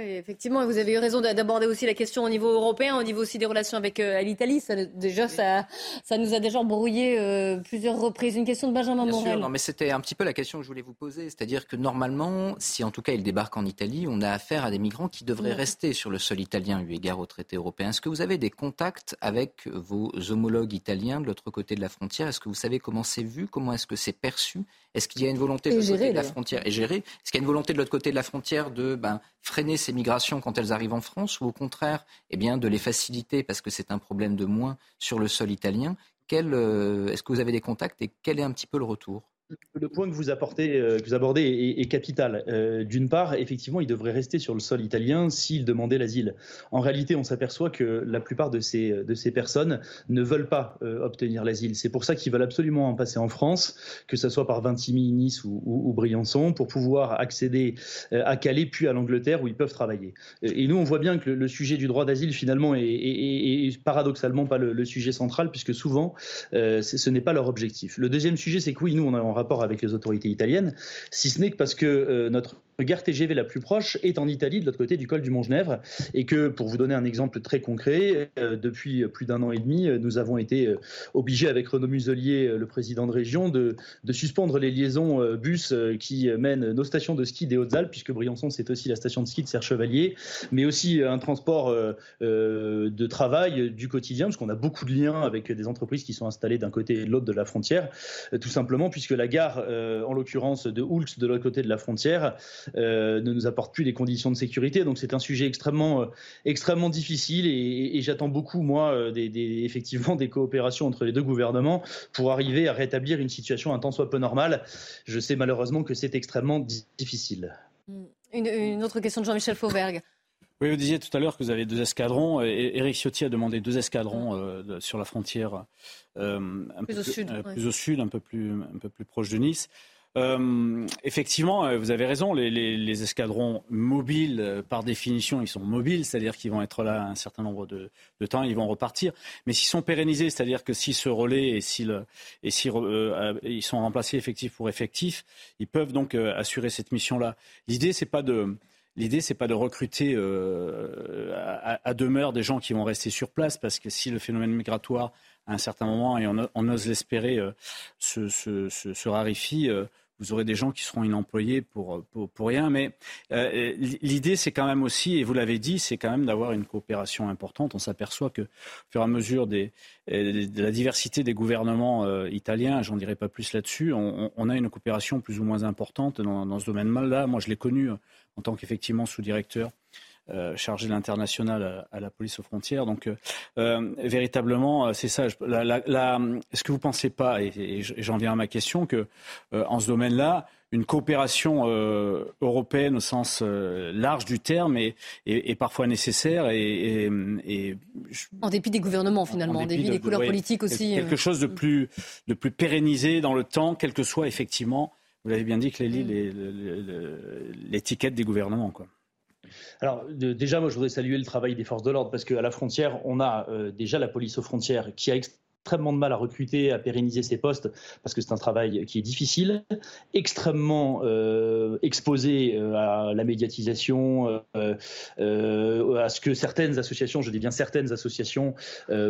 Oui, effectivement, vous avez eu raison d'aborder aussi la question au niveau européen, au niveau aussi des relations avec euh, l'Italie. déjà, ça, ça nous a déjà embrouillé euh, plusieurs reprises. Une question de Benjamin Bien Morel. non, mais c'était un petit peu la question que je voulais vous poser. C'est-à-dire que normalement, si en tout cas il débarque en Italie, on a affaire à des migrants qui devraient rester sur le sol italien, eu égard au traité européen. Est-ce que vous avez des contacts avec vos homologues italiens de l'autre côté de la frontière? Est-ce que vous savez comment c'est vu? Comment est-ce que c'est perçu? Est-ce qu'il y a une volonté de l'autre côté de la frontière? Et gérer Est-ce qu'il y a une volonté de l'autre côté de la frontière de ben, freiner ces migrations quand elles arrivent en France ou au contraire eh de les faciliter parce que c'est un problème de moins sur le sol italien euh, Est-ce que vous avez des contacts et quel est un petit peu le retour? Le point que vous, euh, abordez est, capital. Euh, d'une part, effectivement, il devrait rester sur le sol italien s'il demandait l'asile. En réalité, on s'aperçoit que la plupart de ces, personnes ne veulent pas euh, obtenir l'asile. C'est pour ça qu'ils veulent absolument en passer en France, que ce soit par Vintimille, Nice ou, Briançon, pour pouvoir accéder à Calais puis à l'Angleterre où ils peuvent travailler. Et nous, on voit bien que le, sujet du droit d'asile, finalement, est, paradoxalement pas le, sujet central, puisque souvent, ce n'est pas leur objectif. Le deuxième sujet, c'est que oui, nous, on a rapport avec les autorités italiennes, si ce n'est que parce que euh, notre gare TGV la plus proche est en Italie, de l'autre côté du col du Mont-Genèvre, et que, pour vous donner un exemple très concret, euh, depuis plus d'un an et demi, euh, nous avons été euh, obligés, avec Renaud Muselier, le président de région, de, suspendre les liaisons bus qui mènent nos stations de ski des Hautes-Alpes, puisque Briançon, c'est aussi la station de ski de Serre-Chevalier, mais aussi un transport de travail du quotidien, parce qu'on a beaucoup de liens avec des entreprises qui sont installées d'un côté et de l'autre de la frontière, tout simplement puisque la gare, en l'occurrence de Oulx, de l'autre côté de la frontière, ne nous apporte plus les conditions de sécurité. Donc c'est un sujet extrêmement, euh, extrêmement difficile et, j'attends beaucoup, moi, euh, des, effectivement des coopérations entre les deux gouvernements pour arriver à rétablir une situation un tant soit peu normale. Je sais malheureusement que c'est extrêmement difficile. Une, autre question de Jean-Michel Fauvergue. Oui, vous disiez tout à l'heure que vous avez deux escadrons. Éric Ciotti a demandé deux escadrons sur la frontière un plus, peu au sud, plus au sud, un peu plus, un peu plus proche de Nice. Euh, effectivement, euh, vous avez raison, les, escadrons mobiles, euh, par définition, ils sont mobiles, c'est-à-dire qu'ils vont être là un certain nombre de, temps, ils vont repartir. Mais s'ils sont pérennisés, c'est-à-dire que si ce relais et s'ils sont remplacés effectifs pour effectifs, ils peuvent donc assurer cette mission-là. L'idée, c'est pas de pas de recruter à, demeure des gens qui vont rester sur place, parce que si le phénomène migratoire, à un certain moment, et on, ose l'espérer, se, se, raréfie, vous aurez des gens qui seront inemployés pour, pour, rien. Mais euh, l'idée, c'est quand même aussi, et vous l'avez dit, c'est quand même d'avoir une coopération importante. On s'aperçoit que, au fur et à mesure euh, de la diversité des gouvernements euh, italiens, j'en dirai pas plus là-dessus, on, a une coopération plus ou moins importante dans, dans ce domaine-là. Moi, je l'ai connu en tant qu'effectivement sous-directeur euh, chargé de l'international à, la police aux frontières. Donc, euh, euh, véritablement, c'est ça. Est-ce que vous ne pensez pas, et, j'en viens à ma question, que en ce domaine-là, une coopération européenne au sens large du terme est, parfois nécessaire et, en dépit des gouvernements finalement, en dépit, des couleurs politiques aussi. Quelque chose de plus, de plus pérennisé dans le temps, quel que soit effectivement, vous l'avez bien dit, que mm. l'étiquette des gouvernements. Quoi. Alors déjà, moi, je voudrais saluer le travail des forces de l'ordre parce qu'à la frontière, on a euh, déjà la police aux frontières qui a extrêmement de mal à recruter, à pérenniser ces postes, parce que c'est un travail qui est difficile, extrêmement euh, exposé euh, à la médiatisation, à ce que certaines associations, je dis bien certaines associations,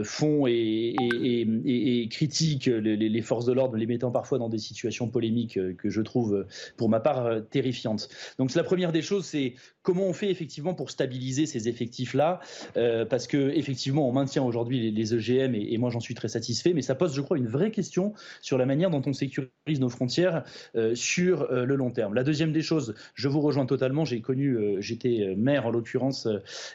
font et, critiquent les, forces de l'ordre, les mettant parfois dans des situations polémiques que je trouve, pour ma part, terrifiantes. Donc la première des choses, c'est comment on fait effectivement pour stabiliser ces effectifs-là, parce que effectivement, on maintient aujourd'hui les, les, EGM, et, moi j'en suis très satisfait mais ça pose, je crois, une vraie question sur la manière dont on sécurise nos frontières euh, sur euh, le long terme. La deuxième des choses, je vous rejoins totalement. J'ai connu, euh, j'étais maire en l'occurrence,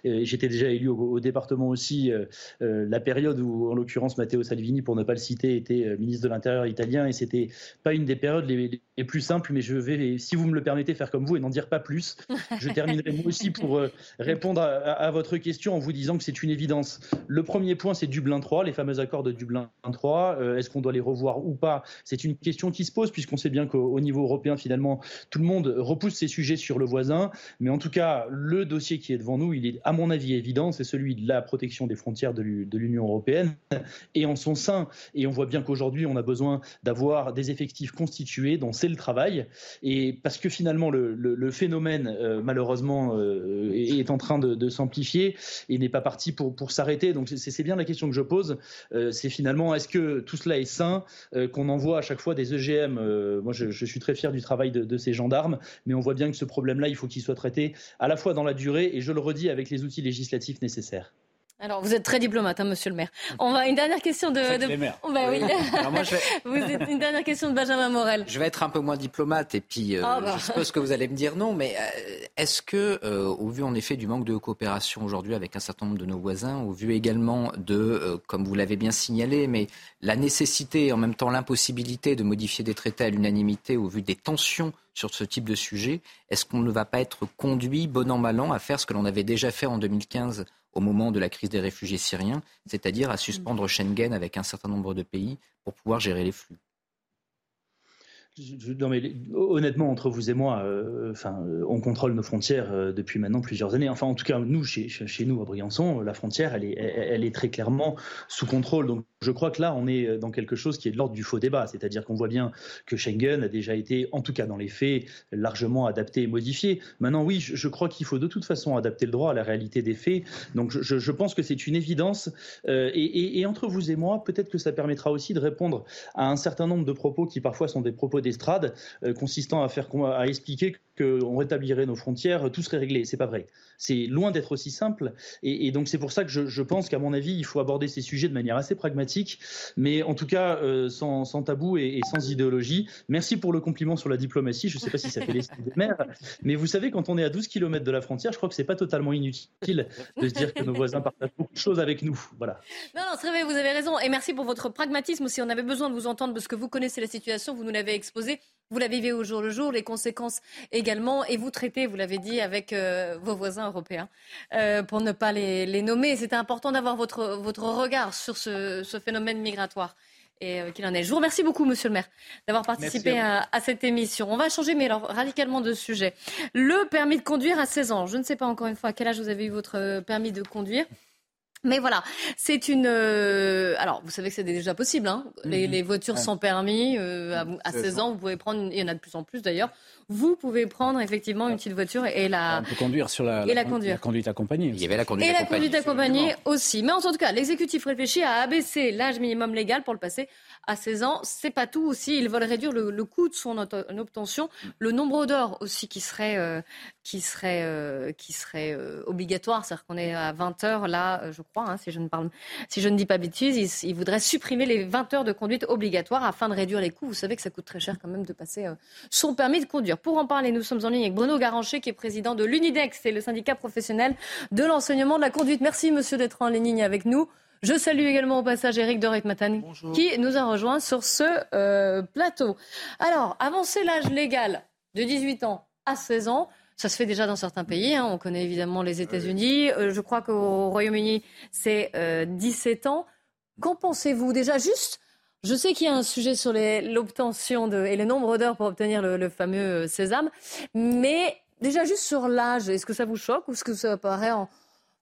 j'étais déjà élu au, département aussi. la période où, en l'occurrence, Matteo Salvini, pour ne pas le citer, était ministre de l'Intérieur italien, et c'était pas une des périodes les, plus simples. Mais je vais, si vous me le permettez, faire comme vous et n'en dire pas plus. Je terminerai moi aussi pour répondre à, votre question en vous disant que c'est une évidence. Le premier point, c'est Dublin 3, les fameux accords de Dublin 23. Euh, est-ce qu'on doit les revoir ou pas? C'est une question qui se pose puisqu'on sait bien qu'au niveau européen, finalement, tout le monde repousse ces sujets sur le voisin. Mais en tout cas, le dossier qui est devant nous, il est à mon avis évident, c'est celui de la protection des frontières de l'Union européenne et en son sein. Et on voit bien qu'aujourd'hui, on a besoin d'avoir des effectifs constitués dont c'est le travail. Et parce que finalement, le, phénomène, euh, malheureusement, euh, est en train de, s'amplifier et n'est pas parti pour, s'arrêter. Donc c'est bien la question que je pose. c'est finalement est-ce que tout cela est sain euh, Qu'on envoie à chaque fois des EGM euh, Moi, je, suis très fier du travail de, ces gendarmes, mais on voit bien que ce problème-là, il faut qu'il soit traité à la fois dans la durée et, je le redis, avec les outils législatifs nécessaires. Alors, vous êtes très diplomate, hein, monsieur le maire. On va une dernière question de. de... oui. vous êtes une dernière question de Benjamin Morel. Je vais être un peu moins diplomate et puis euh, ah, bah. je suppose que vous allez me dire non, mais euh, est-ce que, euh, au vu en effet du manque de coopération aujourd'hui avec un certain nombre de nos voisins, au vu également de, comme vous l'avez bien signalé, mais la nécessité et en même temps l'impossibilité de modifier des traités à l'unanimité au vu des tensions sur ce type de sujet, est-ce qu'on ne va pas être conduit, bon an mal an, à faire ce que l'on avait déjà fait en 2015 au moment de la crise des réfugiés syriens, c'est-à-dire à suspendre Schengen avec un certain nombre de pays pour pouvoir gérer les flux honnêtement entre vous et moi, euh, enfin, euh, on contrôle nos frontières euh, depuis maintenant plusieurs années. Enfin, en tout cas, nous chez, chez nous à Briançon, la frontière, elle est, elle, est très clairement sous contrôle. Donc, je crois que là, on est dans quelque chose qui est de l'ordre du faux débat, c'est-à-dire qu'on voit bien que Schengen a déjà été, en tout cas dans les faits, largement adapté et modifié. Maintenant, oui, je, crois qu'il faut de toute façon adapter le droit à la réalité des faits. Donc, je, pense que c'est une évidence. et, et, et entre vous et moi, peut-être que ça permettra aussi de répondre à un certain nombre de propos qui parfois sont des propos d'estrade, euh, consistant à, faire, à expliquer qu'on rétablirait nos frontières, tout serait réglé. C'est pas vrai. C'est loin d'être aussi simple. Et, donc c'est pour ça que je, pense qu'à mon avis, il faut aborder ces sujets de manière assez pragmatique, mais en tout cas euh, sans, tabou et, sans idéologie. Merci pour le compliment sur la diplomatie. Je ne sais pas si ça fait l'esprit des mères, mais vous savez, quand on est à 12 km de la frontière, je crois que c'est pas totalement inutile de se dire que nos voisins partagent beaucoup de choses avec nous. Voilà. Non, non, c'est vrai, vous avez raison. Et merci pour votre pragmatisme aussi. On avait besoin de vous entendre parce que vous connaissez la situation, vous nous l'avez exposé. Vous la vivez au jour le jour, les conséquences également, et vous traitez, vous l'avez dit, avec euh, vos voisins européens, euh, pour ne pas les, nommer. C'était important d'avoir votre, votre regard sur ce, phénomène migratoire et euh, qu'il en est. Je vous remercie beaucoup, Monsieur le maire, d'avoir participé à, à, cette émission. On va changer, mais alors radicalement de sujet. Le permis de conduire à 16 ans. Je ne sais pas encore une fois à quel âge vous avez eu votre permis de conduire. Mais voilà, c'est une. Euh, alors, vous savez que c'est déjà possible. Hein les, mhm. les, voitures sans permis, euh, à, 16 ans, vous pouvez prendre. il y en a de plus en plus d'ailleurs. Vous pouvez prendre effectivement une petite voiture et la. On peut conduire sur la, et la, conduire. la conduite accompagnée. Il y avait la conduite et accompagnée. la conduite accompagnée aussi. Mais en tout cas, l'exécutif réfléchit à abaisser l'âge minimum légal pour le passer à 16 ans. C'est pas tout aussi. Ils veulent réduire le, coût de son obtention, le nombre d'heures aussi qui serait, euh, qui serait, euh, qui serait euh, obligatoire. C'est-à-dire qu'on est à 20 heures là, je crois, hein, si, je ne parle, si je ne dis pas bêtise. Ils, voudraient supprimer les 20 heures de conduite obligatoire afin de réduire les coûts. Vous savez que ça coûte très cher quand même de passer son permis de conduire. Pour en parler, nous sommes en ligne avec Bruno Garancher, qui est président de l'UNIDEX, c'est le syndicat professionnel de l'enseignement de la conduite. Merci, monsieur, d'être en ligne avec nous. Je salue également au passage Eric Doret-Matane qui nous a rejoint sur ce euh, plateau. Alors, avancer l'âge légal de 18 ans à 16 ans, ça se fait déjà dans certains pays. Hein. On connaît évidemment les États-Unis. Euh, je crois qu'au Royaume-Uni, c'est 17 euh, ans. Qu'en pensez-vous? Déjà, juste, je sais qu'il y a un sujet sur l'obtention et le nombre d'heures pour obtenir le, fameux sésame, mais déjà juste sur l'âge, est-ce que ça vous choque ou est-ce que ça paraît en,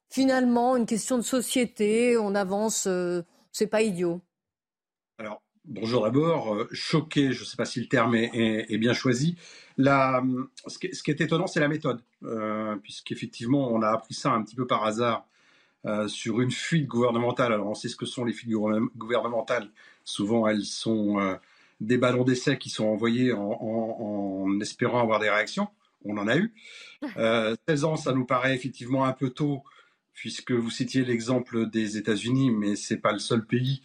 finalement une question de société, on avance, euh, c'est pas idiot? Alors, bonjour d'abord. Euh, choqué, je ne sais pas si le terme est, bien choisi. Ce, qui, est étonnant, c'est la méthode, euh, puisqu'effectivement, on a appris ça un petit peu par hasard euh, sur une fuite gouvernementale. Alors, on sait ce que sont les fuites gouvernementales. Souvent, elles sont euh, des ballons d'essai qui sont envoyés en, espérant avoir des réactions. On en a eu. 16 ans, ça nous paraît effectivement un peu tôt, puisque vous citiez l'exemple des États-Unis, mais ce n'est pas le seul pays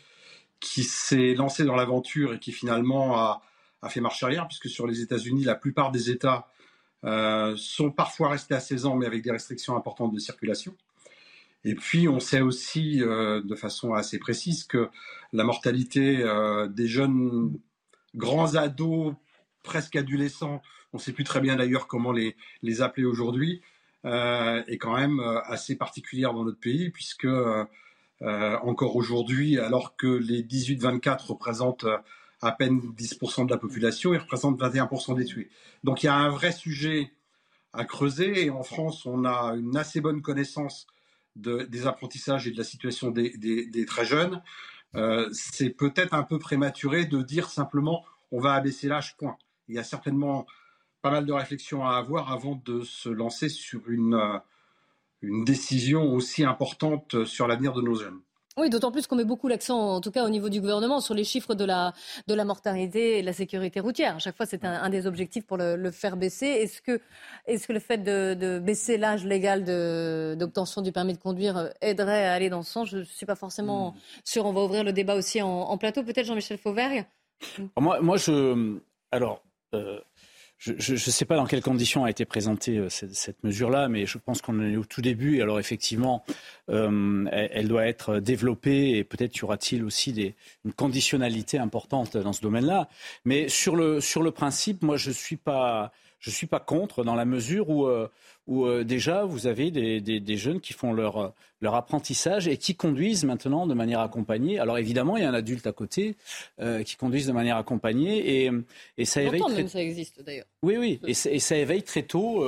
qui s'est lancé dans l'aventure et qui finalement a, fait marche arrière, puisque sur les États-Unis, la plupart des États euh, sont parfois restés à 16 ans, mais avec des restrictions importantes de circulation. Et puis, on sait aussi euh, de façon assez précise que la mortalité euh, des jeunes grands ados, presque adolescents, on ne sait plus très bien d'ailleurs comment les, les appeler aujourd'hui, est quand même assez particulière dans notre pays, puisque euh, encore aujourd'hui, alors que les 18-24 représentent euh, à peine 10% de la population, ils représentent 21% des tués. Donc il y a un vrai sujet à creuser et en France, on a une assez bonne connaissance des apprentissages et de la situation des, très jeunes. Euh, c'est peut-être un peu prématuré de dire simplement on va abaisser l'âge, point. Il y a certainement pas mal de réflexions à avoir avant de se lancer sur une, une décision aussi importante sur l'avenir de nos jeunes. Oui, d'autant plus qu'on met beaucoup l'accent, en tout cas au niveau du gouvernement, sur les chiffres de la, de la mortalité et de la sécurité routière. À chaque fois, c'est un, des objectifs pour le, faire baisser. Est-ce que, est que le fait de, baisser l'âge légal d'obtention du permis de conduire aiderait à aller dans ce sens? Je ne suis pas forcément hmm. sûr. On va ouvrir le débat aussi en, plateau. Peut-être Jean-Michel Fauvergue moi, moi, je. Alors. Euh, je ne sais pas dans quelles conditions a été présentée euh, cette, mesure-là, mais je pense qu'on est au tout début. Et alors effectivement, euh, elle, doit être développée et peut-être y aura-t-il aussi des, une conditionnalité importante dans ce domaine-là. Mais sur le, sur le principe, moi je ne suis pas je ne suis pas contre dans la mesure où, euh, où euh, déjà vous avez des, des, jeunes qui font leur, leur apprentissage et qui conduisent maintenant de manière accompagnée. Alors évidemment, il y a un adulte à côté euh, qui conduisent de manière accompagnée et, et ça éveille. Très... ça existe d'ailleurs. Oui, oui, et, et, ça éveille très tôt.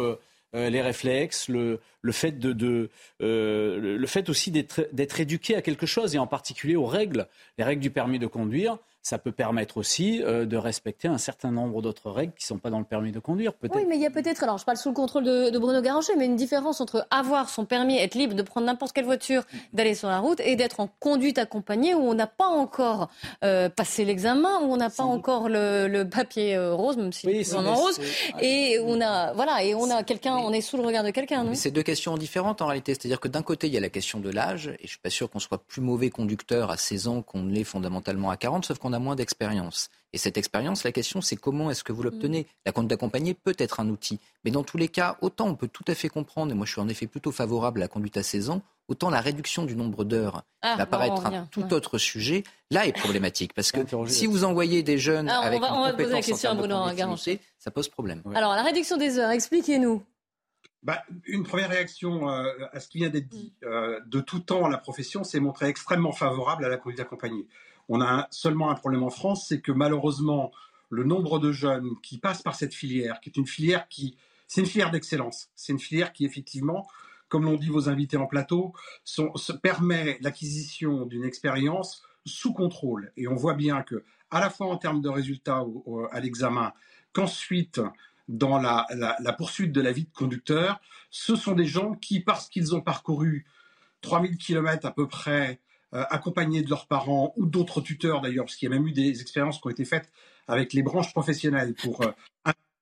les réflexes, le, le fait, de, de le fait aussi d'être éduqué à quelque chose, et en particulier aux règles, les règles du permis de conduire ça peut permettre aussi euh, de respecter un certain nombre d'autres règles qui ne sont pas dans le permis de conduire. Oui, mais il y a peut-être, alors je parle sous le contrôle de, Bruno Garanger, mais une différence entre avoir son permis, être libre de prendre n'importe quelle voiture, d'aller sur la route, et d'être en conduite accompagnée où on n'a pas encore euh, passé l'examen, où on n'a pas encore le, papier euh, rose, même si oui, c'est en rose, et on a, voilà, et on a quelqu'un, on est sous le regard de quelqu'un. C'est deux questions différentes en réalité. C'est-à-dire que d'un côté, il y a la question de l'âge, et je suis pas sûr qu'on soit plus mauvais conducteur à 16 ans qu'on l'est fondamentalement à 40, sauf qu'on a moins d'expérience. Et cette expérience, la question, c'est comment est-ce que vous l'obtenez? La conduite accompagnée peut être un outil. Mais dans tous les cas, autant on peut tout à fait comprendre, et moi je suis en effet plutôt favorable à la conduite à 16 ans, autant la réduction du nombre d'heures ah, va paraître un tout autre sujet, là est problématique. Parce que si vous envoyez des jeunes ah, avec on va, une poser la question à Bruno ça pose problème. Alors, la réduction des heures, expliquez-nous. Bah, une première réaction euh, à ce qui vient d'être dit. Euh, de tout temps, la profession s'est montrée extrêmement favorable à la conduite accompagnée. On a seulement un problème en France, c'est que malheureusement, le nombre de jeunes qui passent par cette filière, qui est une filière qui, c'est une filière d'excellence, c'est une filière qui effectivement, comme l'ont dit vos invités en plateau, permet l'acquisition d'une expérience sous contrôle. Et on voit bien que, à la fois en termes de résultats à l'examen, qu'ensuite dans la, la, poursuite de la vie de conducteur, ce sont des gens qui, parce qu'ils ont parcouru 3000 km à peu près accompagnés de leurs parents ou d'autres tuteurs d'ailleurs, parce qu'il y a même eu des expériences qui ont été faites avec les branches professionnelles pour euh,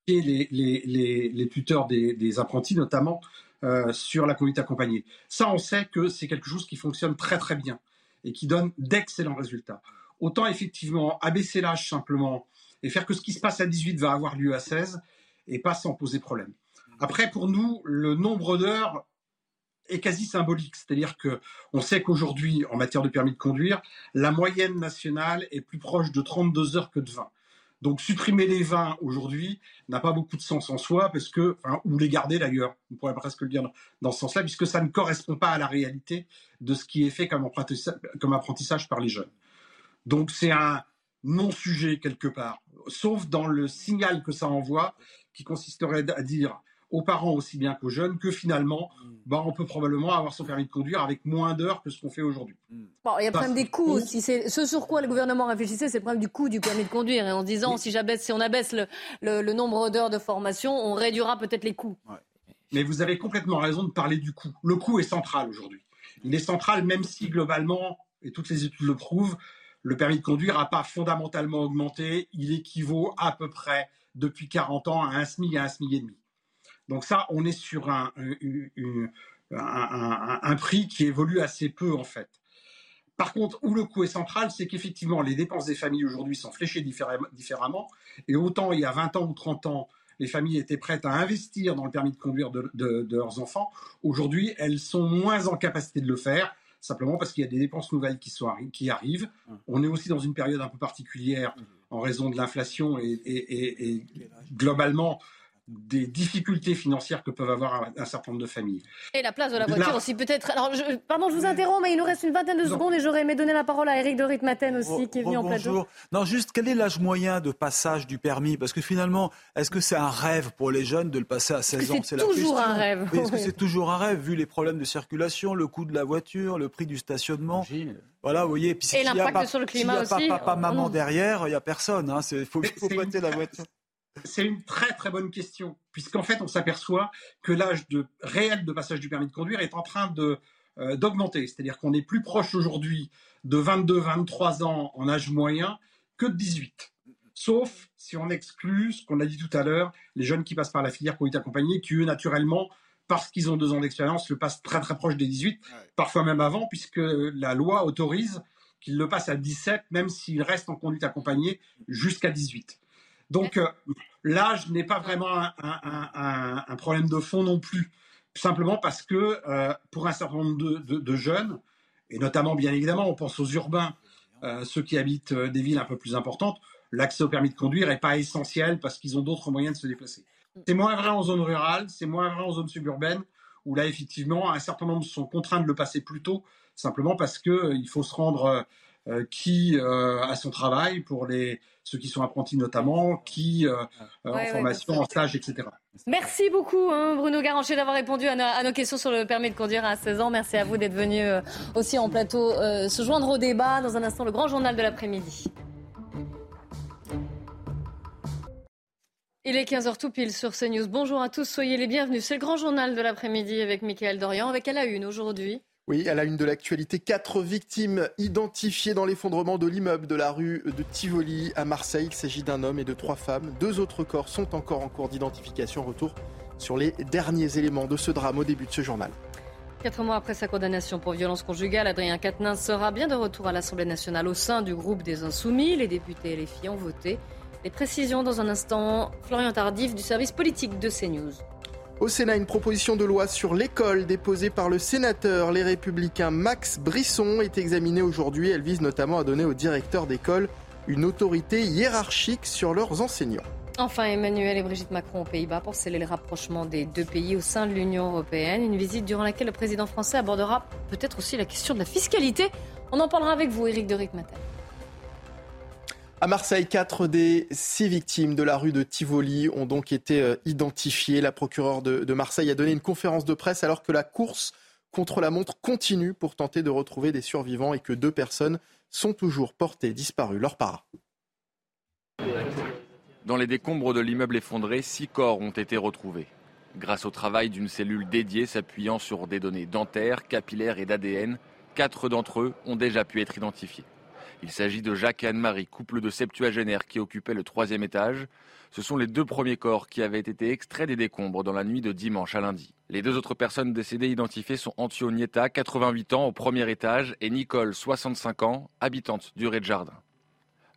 les, les, les, tuteurs des, apprentis notamment euh, sur la conduite accompagnée. Ça, on sait que c'est quelque chose qui fonctionne très très bien et qui donne d'excellents résultats. Autant effectivement abaisser l'âge simplement et faire que ce qui se passe à 18 va avoir lieu à 16 et pas sans poser problème. Après, pour nous, le nombre d'heures est quasi symbolique. C'est-à-dire que on sait qu'aujourd'hui, en matière de permis de conduire, la moyenne nationale est plus proche de 32 heures que de 20. Donc supprimer les 20 aujourd'hui n'a pas beaucoup de sens en soi, parce que, ou les garder d'ailleurs, on pourrait presque le dire dans ce sens-là, puisque ça ne correspond pas à la réalité de ce qui est fait comme apprentissage, par les jeunes. Donc c'est un non-sujet quelque part, sauf dans le signal que ça envoie, qui consisterait à dire aux parents aussi bien qu'aux jeunes que finalement, bah, on peut probablement avoir son permis de conduire avec moins d'heures que ce qu'on fait aujourd'hui. Bon, il y a le problème des coûts aussi. C'est ce sur quoi le gouvernement réfléchissait, c'est le problème du coût du permis de conduire. Et en se disant, si, j'abaisse, si on abaisse le, le, nombre d'heures de formation, on réduira peut-être les coûts. Mais vous avez complètement raison de parler du coût. Le coût est central aujourd'hui. Il est central même si globalement, et toutes les études le prouvent, le permis de conduire n'a pas fondamentalement augmenté. Il équivaut à peu près depuis 40 ans à un SMIC à un SMIC et demi. Donc ça, on est sur un, un, prix qui évolue assez peu en fait. Par contre, où le coût est central, c'est qu'effectivement, les dépenses des familles aujourd'hui sont fléchées différemment. Et autant il y a 20 ans ou 30 ans, les familles étaient prêtes à investir dans le permis de conduire de, de leurs enfants, aujourd'hui, elles sont moins en capacité de le faire simplement parce qu'il y a des dépenses nouvelles qui, sont, qui arrivent. Mmh. On est aussi dans une période un peu particulière mmh. en raison de l'inflation et, globalement des difficultés financières que peuvent avoir un, certain nombre de familles. Et la place de la voiture aussi peut-être. Alors, pardon, je vous interromps, mais il nous reste une vingtaine de secondes et j'aurais aimé donner la parole à Eric de Ritmaten aussi, qui est venu en plateau. Non, juste quel est l'âge moyen de passage du permis? Parce que finalement, est-ce que c'est un rêve pour les jeunes de le passer à 16 ans? C'est toujours un rêve? Est-ce que c'est toujours un rêve vu les problèmes de circulation, le coût de la voiture, le prix du stationnement? Voilà, vous voyez. Puis, et l'impact sur le climat aussi. Il n'y a pas papa, maman derrière, il n'y a personne. Il hein, faut, faut prêter la voiture. C'est une très très bonne question, puisqu'en fait on s'aperçoit que l'âge de, réel de passage du permis de conduire est en train de, euh, d'augmenter. C'est-à-dire qu'on est plus proche aujourd'hui de 22-23 ans en âge moyen que de 18. Sauf si on exclut ce qu'on a dit tout à l'heure, les jeunes qui passent par la filière conduite accompagnée, qui eux naturellement, parce qu'ils ont deux ans d'expérience, le passent très très proche des 18, parfois même avant, puisque la loi autorise qu'ils le passent à 17, même s'ils restent en conduite accompagnée jusqu'à 18. Donc euh, l'âge n'est pas vraiment un, problème de fond non plus, simplement parce que euh, pour un certain nombre de, jeunes, et notamment bien évidemment, on pense aux urbains, euh, ceux qui habitent des villes un peu plus importantes, l'accès au permis de conduire n'est pas essentiel parce qu'ils ont d'autres moyens de se déplacer. C'est moins vrai en zone rurale, c'est moins vrai en zone suburbaine, où là effectivement un certain nombre sont contraints de le passer plus tôt, simplement parce qu'il faut se rendre qui à son travail pour les ceux qui sont apprentis notamment, qui euh, euh, en formation, en stage, etc. Merci beaucoup hein, Bruno Garancher d'avoir répondu à nos, questions sur le permis de conduire à 16 ans. Merci à vous d'être venu euh, aussi en plateau se joindre au débat. Dans un instant, le grand journal de l'après-midi. Il est 15h tout pile sur CNews. Bonjour à tous, soyez les bienvenus. C'est le grand journal de l'après-midi avec Mickaël Dorian, avec à la une aujourd'hui. Oui, à la une de l'actualité, quatre victimes identifiées dans l'effondrement de l'immeuble de la rue de Tivoli à Marseille. Il s'agit d'un homme et de trois femmes. Deux autres corps sont encore en cours d'identification. Retour sur les derniers éléments de ce drame au début de ce journal. Quatre mois après sa condamnation pour violence conjugale, Adrien Quatennens sera bien de retour à l'Assemblée nationale au sein du groupe des Insoumis. Les députés et les filles ont voté. Les précisions dans un instant. Florian Tardif du service politique de CNews. Au Sénat, une proposition de loi sur l'école déposée par le sénateur Les Républicains Max Brisson est examinée aujourd'hui. Elle vise notamment à donner aux directeurs d'école une autorité hiérarchique sur leurs enseignants. Enfin, Emmanuel et Brigitte Macron aux Pays-Bas pour sceller le rapprochement des deux pays au sein de l'Union européenne. Une visite durant laquelle le président français abordera peut-être aussi la question de la fiscalité. On en parlera avec vous, Éric de Ritmaten. À Marseille, quatre des six victimes de la rue de Tivoli ont donc été euh, identifiées. La procureure de, Marseille a donné une conférence de presse alors que la course contre la montre continue pour tenter de retrouver des survivants et que deux personnes sont toujours portées disparues. Leur para. Dans les décombres de l'immeuble effondré, six corps ont été retrouvés. Grâce au travail d'une cellule dédiée s'appuyant sur des données dentaires, capillaires et d'ADN, quatre d'entre eux ont déjà pu être identifiés. Il s'agit de Jacques et Anne-Marie, couple de septuagénaires qui occupaient le troisième étage. Ce sont les deux premiers corps qui avaient été extraits des décombres dans la nuit de dimanche à lundi. Les deux autres personnes décédées identifiées sont Antio Nieta, 88 ans, au premier étage, et Nicole, 65 ans, habitante du rez-de-jardin.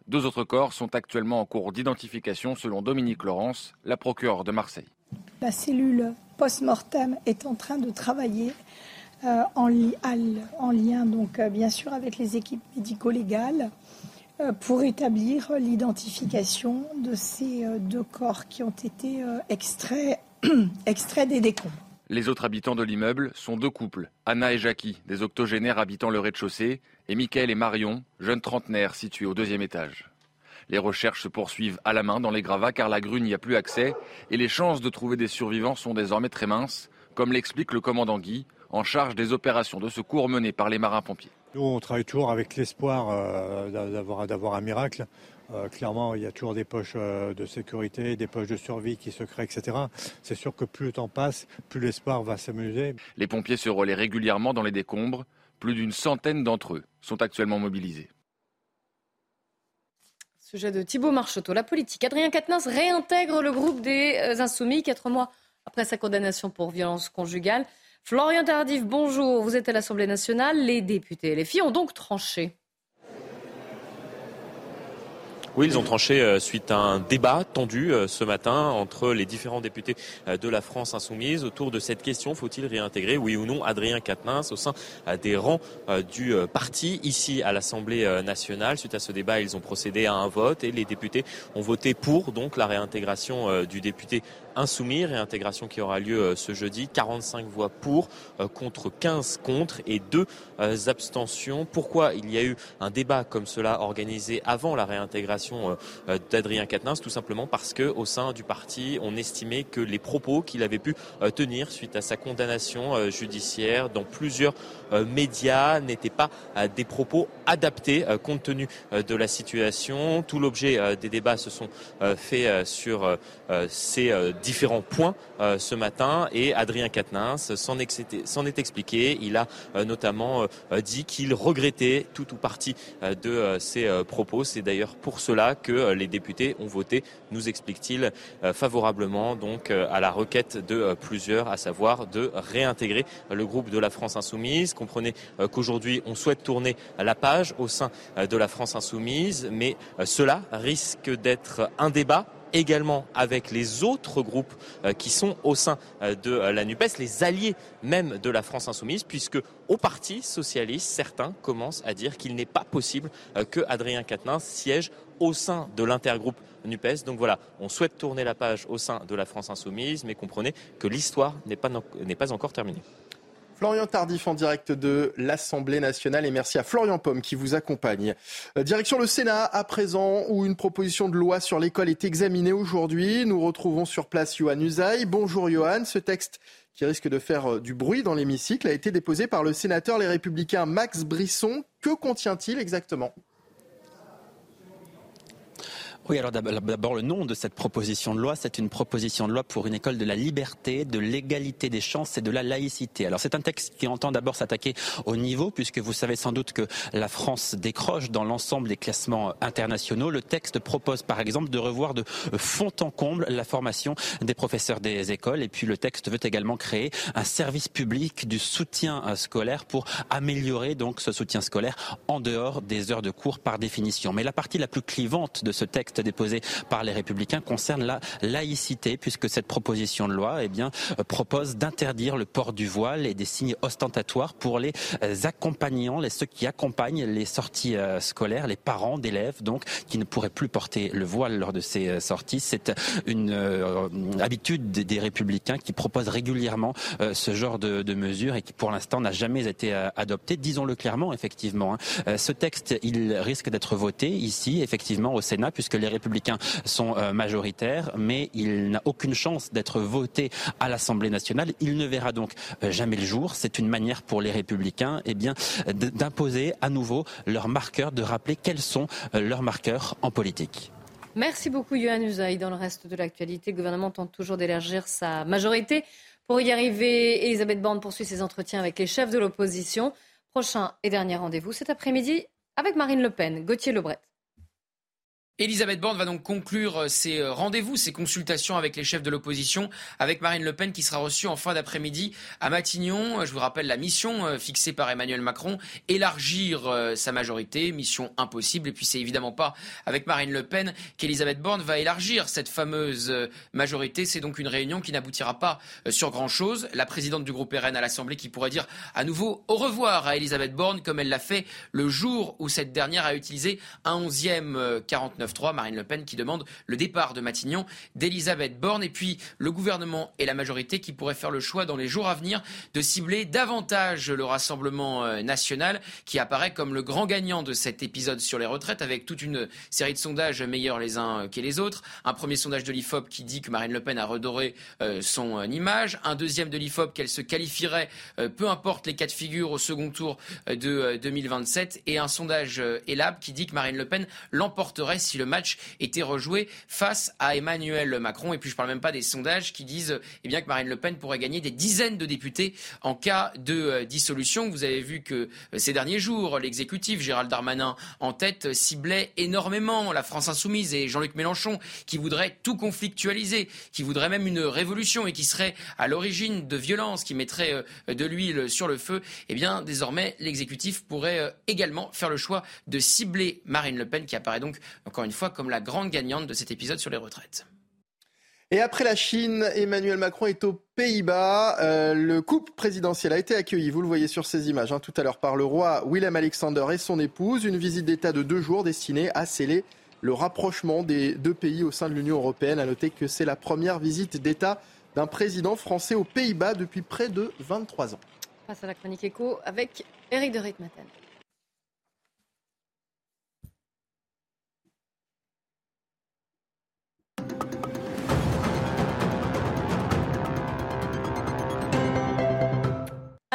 Deux autres corps sont actuellement en cours d'identification selon Dominique Laurence, la procureure de Marseille. La cellule post-mortem est en train de travailler euh, en, lien donc euh, bien sûr avec les équipes médico-légales euh, pour établir l'identification de ces deux corps qui ont été extraits, des décombres. Les autres habitants de l'immeuble sont deux couples, Anna et Jackie, des octogénaires habitant le rez-de-chaussée, et Michael et Marion, jeunes trentenaires situés au deuxième étage. Les recherches se poursuivent à la main dans les gravats car la grue n'y a plus accès et les chances de trouver des survivants sont désormais très minces, comme l'explique le commandant Guy, en charge des opérations de secours menées par les marins-pompiers. Nous, on travaille toujours avec l'espoir euh, d'avoir un miracle. Euh, clairement, il y a toujours des poches euh, de sécurité, des poches de survie qui se créent, etc. C'est sûr que plus le temps passe, plus l'espoir va s'amuser. Les pompiers se relaient régulièrement dans les décombres. Plus d'une centaine d'entre eux sont actuellement mobilisés. Sujet de Thibault Marcheteau, la politique. Adrien Quatennens réintègre le groupe des euh, Insoumis quatre mois après sa condamnation pour violence conjugale. Florian Tardif, bonjour. Vous êtes à l'Assemblée nationale. Les députés et les filles ont donc tranché. Oui, ils ont tranché euh, suite à un débat tendu euh, ce matin entre les différents députés euh, de la France insoumise autour de cette question faut-il réintégrer, oui ou non, Adrien Quatennens au sein des rangs du parti ici à l'Assemblée nationale? Suite à ce débat, ils ont procédé à un vote et les députés ont voté pour donc la réintégration du député insoumis, réintégration qui aura lieu ce jeudi. 45 voix pour, contre 15 contre et 2 abstentions. Pourquoi il y a eu un débat comme cela organisé avant la réintégration euh, euh, d'Adrien Quatennens, tout simplement parce que au sein du parti, on estimait que les propos qu'il avait pu euh, tenir suite à sa condamnation judiciaire dans plusieurs médias n'étaient pas des propos adaptés compte tenu de la situation. Tout l'objet des débats se sont faits sur ces différents points ce matin et Adrien Quatennens s'en est expliqué. Il a notamment dit qu'il regrettait tout ou partie de ses propos. C'est d'ailleurs pour cela que euh, les députés ont voté, nous explique-t-il, euh, favorablement donc euh, à la requête de plusieurs, à savoir de réintégrer le groupe de la France insoumise. Comprenez qu'aujourd'hui on souhaite tourner la page au sein de la France insoumise, mais cela risque d'être un débat également avec les autres groupes euh, qui sont au sein euh, de euh, la NUPES, les alliés même de la France insoumise, puisque au Parti socialiste, certains commencent à dire qu'il n'est pas possible que Adrien Quatennens siège au sein de l'intergroupe NUPES. Donc voilà, on souhaite tourner la page au sein de la France insoumise, mais comprenez que l'histoire n'est pas, pas encore terminée. Florian Tardif en direct de l'Assemblée nationale et merci à Florian Pomme qui vous accompagne. Euh, direction le Sénat à présent où une proposition de loi sur l'école est examinée aujourd'hui. Nous retrouvons sur place Johan Usaï. Bonjour Johan, ce texte qui risque de faire euh, du bruit dans l'hémicycle a été déposé par le sénateur Les Républicains Max Brisson. Que contient-il exactement? Oui, alors d'abord le nom de cette proposition de loi, c'est une proposition de loi pour une école de la liberté, de l'égalité des chances et de la laïcité. Alors c'est un texte qui entend d'abord s'attaquer au niveau, puisque vous savez sans doute que la France décroche dans l'ensemble des classements internationaux. Le texte propose par exemple de revoir de fond en comble la formation des professeurs des écoles, et puis le texte veut également créer un service public du soutien euh, scolaire pour améliorer donc ce soutien scolaire en dehors des heures de cours par définition. Mais la partie la plus clivante de ce texte déposé par les Républicains concerne la laïcité, puisque cette proposition de loi eh bien, euh, propose d'interdire le port du voile et des signes ostentatoires pour les euh, accompagnants, les, ceux qui accompagnent les sorties euh, scolaires, les parents d'élèves, donc, qui ne pourraient plus porter le voile lors de ces sorties. C'est une habitude des, Républicains qui proposent régulièrement ce genre de, mesures et qui, pour l'instant, n'a jamais été adopté. Disons-le clairement, effectivement. Hein. ce texte, il risque d'être voté ici, effectivement, au Sénat, puisque les républicains sont euh, majoritaires, mais il n'a aucune chance d'être voté à l'Assemblée nationale. Il ne verra donc euh, jamais le jour. C'est une manière pour les républicains eh d'imposer à nouveau leurs marqueurs, de rappeler quels sont euh, leurs marqueurs en politique. Merci beaucoup, Yohann Usaï. Dans le reste de l'actualité, le gouvernement tente toujours d'élargir sa majorité. Pour y arriver, Elisabeth Borne poursuit ses entretiens avec les chefs de l'opposition. Prochain et dernier rendez-vous cet après-midi avec Marine Le Pen. Gauthier Lebret. Elisabeth Borne va donc conclure euh, ses euh, rendez-vous, ses consultations avec les chefs de l'opposition, avec Marine Le Pen qui sera reçue en fin d'après-midi à Matignon. Je vous rappelle la mission euh, fixée par Emmanuel Macron, élargir sa majorité, mission impossible. Et puis c'est évidemment pas avec Marine Le Pen qu'Elisabeth Borne va élargir cette fameuse majorité. C'est donc une réunion qui n'aboutira pas sur grand-chose. La présidente du groupe RN à l'Assemblée qui pourrait dire à nouveau au revoir à Elisabeth Borne comme elle l'a fait le jour où cette dernière a utilisé un onzième 49 49.3, Marine Le Pen qui demande le départ de Matignon d'Elisabeth Borne. Et puis le gouvernement et la majorité qui pourraient faire le choix dans les jours à venir de cibler davantage le Rassemblement euh, national qui apparaît comme le grand gagnant de cet épisode sur les retraites avec toute une série de sondages meilleurs les uns que les autres. Un premier sondage de l'IFOP qui dit que Marine Le Pen a redoré euh, son image. Un deuxième de l'IFOP qu'elle se qualifierait, peu importe les cas de figure, au second tour de 2027. Et un sondage ELAB qui dit que Marine Le Pen l'emporterait si le match était rejoué face à Emmanuel Macron. Et puis je parle même pas des sondages qui disent eh bien, que Marine Le Pen pourrait gagner des dizaines de députés en cas de euh, dissolution. Vous avez vu que euh, ces derniers jours, l'exécutif, Gérald Darmanin en tête, ciblait énormément la France insoumise et Jean-Luc Mélenchon qui voudrait tout conflictualiser, qui voudrait même une révolution et qui serait à l'origine de violences, qui mettrait euh, de l'huile sur le feu. Eh bien, désormais, l'exécutif pourrait également faire le choix de cibler Marine Le Pen, qui apparaît donc, encore fois, comme la grande gagnante de cet épisode sur les retraites. Et après la Chine, Emmanuel Macron est aux Pays-Bas. Euh, le couple présidentiel a été accueilli, vous le voyez sur ces images hein, tout à l'heure, par le roi Willem Alexander et son épouse. Une visite d'État de deux jours destinée à sceller le rapprochement des deux pays au sein de l'Union européenne. À noter que c'est la première visite d'État d'un président français aux Pays-Bas depuis près de 23 ans. Face à la chronique écho avec Eric de Ritmaten.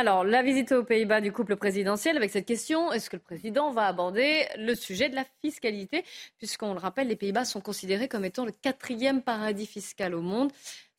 Alors, la visite aux Pays-Bas du couple présidentiel avec cette question, est-ce que le président va aborder le sujet de la fiscalité Puisqu'on le rappelle, les Pays-Bas sont considérés comme étant le quatrième paradis fiscal au monde.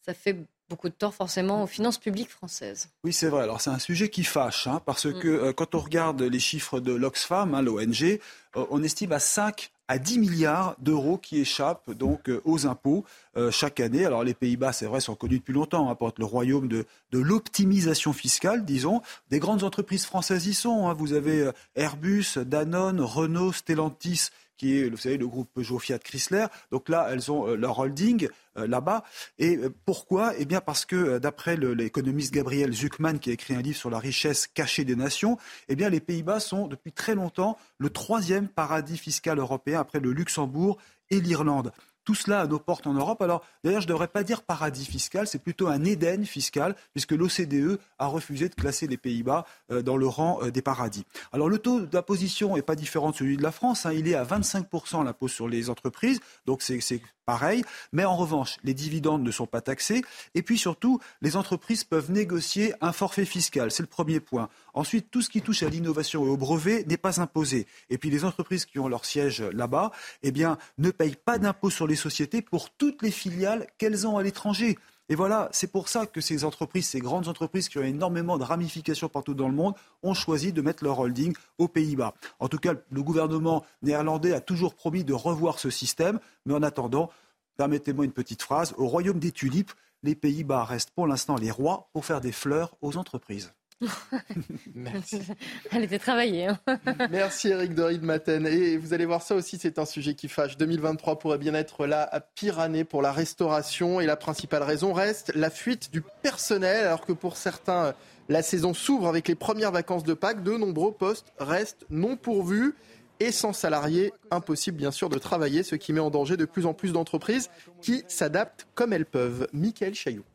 Ça fait beaucoup de tort forcément aux finances publiques françaises. Oui, c'est vrai. Alors c'est un sujet qui fâche, hein, parce mm. que euh, quand on regarde les chiffres de l'Oxfam, hein, l'ONG, euh, on estime à 5 à 10 milliards d'euros qui échappent donc euh, aux impôts chaque année. Alors les Pays-Bas, c'est vrai, sont connus depuis longtemps, hein, le royaume de, l'optimisation fiscale, disons. Des grandes entreprises françaises y sont. Hein. Vous avez Airbus, Danone, Renault, Stellantis qui est, vous savez, le groupe Peugeot Fiat Chrysler. Donc là, elles ont leur holding là-bas. Et pourquoi? Eh bien parce que d'après l'économiste Gabriel Zuckman, qui a écrit un livre sur la richesse cachée des nations, eh bien les Pays-Bas sont depuis très longtemps le troisième paradis fiscal européen après le Luxembourg et l'Irlande tout cela à nos portes en Europe. Alors, d'ailleurs, je ne devrais pas dire paradis fiscal, c'est plutôt un Éden fiscal, puisque l'OCDE a refusé de classer les Pays-Bas euh, dans le rang euh, des paradis. Alors, le taux d'imposition n'est pas différent de celui de la France. Hein. Il est à 25% l'impôt sur les entreprises, donc c'est pareil. Mais en revanche, les dividendes ne sont pas taxés. Et puis surtout, les entreprises peuvent négocier un forfait fiscal. C'est le premier point. Ensuite, tout ce qui touche à l'innovation et au brevet n'est pas imposé. Et puis les entreprises qui ont leur siège là-bas, eh ne payent pas d'impôt sur les sociétés pour toutes les filiales qu'elles ont à l'étranger. Et voilà, c'est pour ça que ces entreprises, ces grandes entreprises qui ont énormément de ramifications partout dans le monde, ont choisi de mettre leur holding aux Pays-Bas. En tout cas, le gouvernement néerlandais a toujours promis de revoir ce système, mais en attendant, permettez-moi une petite phrase, au royaume des tulipes, les Pays-Bas restent pour l'instant les rois pour faire des fleurs aux entreprises. Merci. Elle était travaillée. Hein. Merci Eric de Maten. Et vous allez voir ça aussi, c'est un sujet qui fâche. 2023 pourrait bien être la pire année pour la restauration. Et la principale raison reste la fuite du personnel. Alors que pour certains, la saison s'ouvre avec les premières vacances de Pâques. De nombreux postes restent non pourvus. Et sans salariés, impossible bien sûr de travailler, ce qui met en danger de plus en plus d'entreprises qui s'adaptent comme elles peuvent. Michael Chaillot.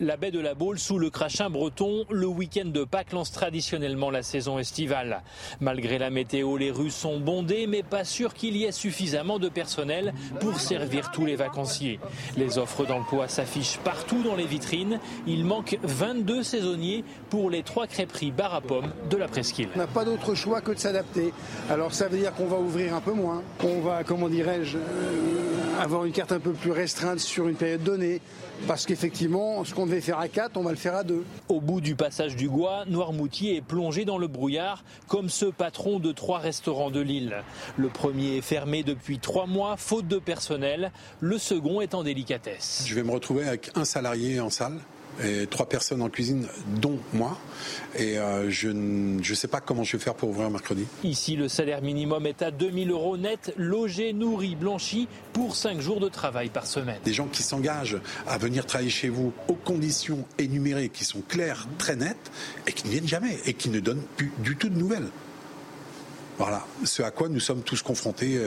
La baie de la Baule sous le crachin breton, le week-end de Pâques lance traditionnellement la saison estivale. Malgré la météo, les rues sont bondées, mais pas sûr qu'il y ait suffisamment de personnel pour servir tous les vacanciers. Les offres d'emploi s'affichent partout dans les vitrines. Il manque 22 saisonniers pour les trois crêperies bar à pommes de la Presqu'île. On n'a pas d'autre choix que de s'adapter. Alors ça veut dire qu'on va ouvrir un peu moins, qu'on va, comment dirais-je, euh, avoir une carte un peu plus restreinte sur une période donnée. Parce qu'effectivement, ce qu'on devait faire à 4, on va le faire à 2. Au bout du passage du Gois, Noirmoutier est plongé dans le brouillard, comme ce patron de trois restaurants de Lille. Le premier est fermé depuis trois mois, faute de personnel. Le second est en délicatesse. Je vais me retrouver avec un salarié en salle et trois personnes en cuisine, dont moi. Et euh, je ne sais pas comment je vais faire pour ouvrir mercredi. Ici, le salaire minimum est à 2000 euros net, logé, nourri, blanchi pour 5 jours de travail par semaine. Des gens qui s'engagent à venir travailler chez vous aux conditions énumérées qui sont claires, très nettes, et qui ne viennent jamais, et qui ne donnent plus du tout de nouvelles. Voilà, ce à quoi nous sommes tous confrontés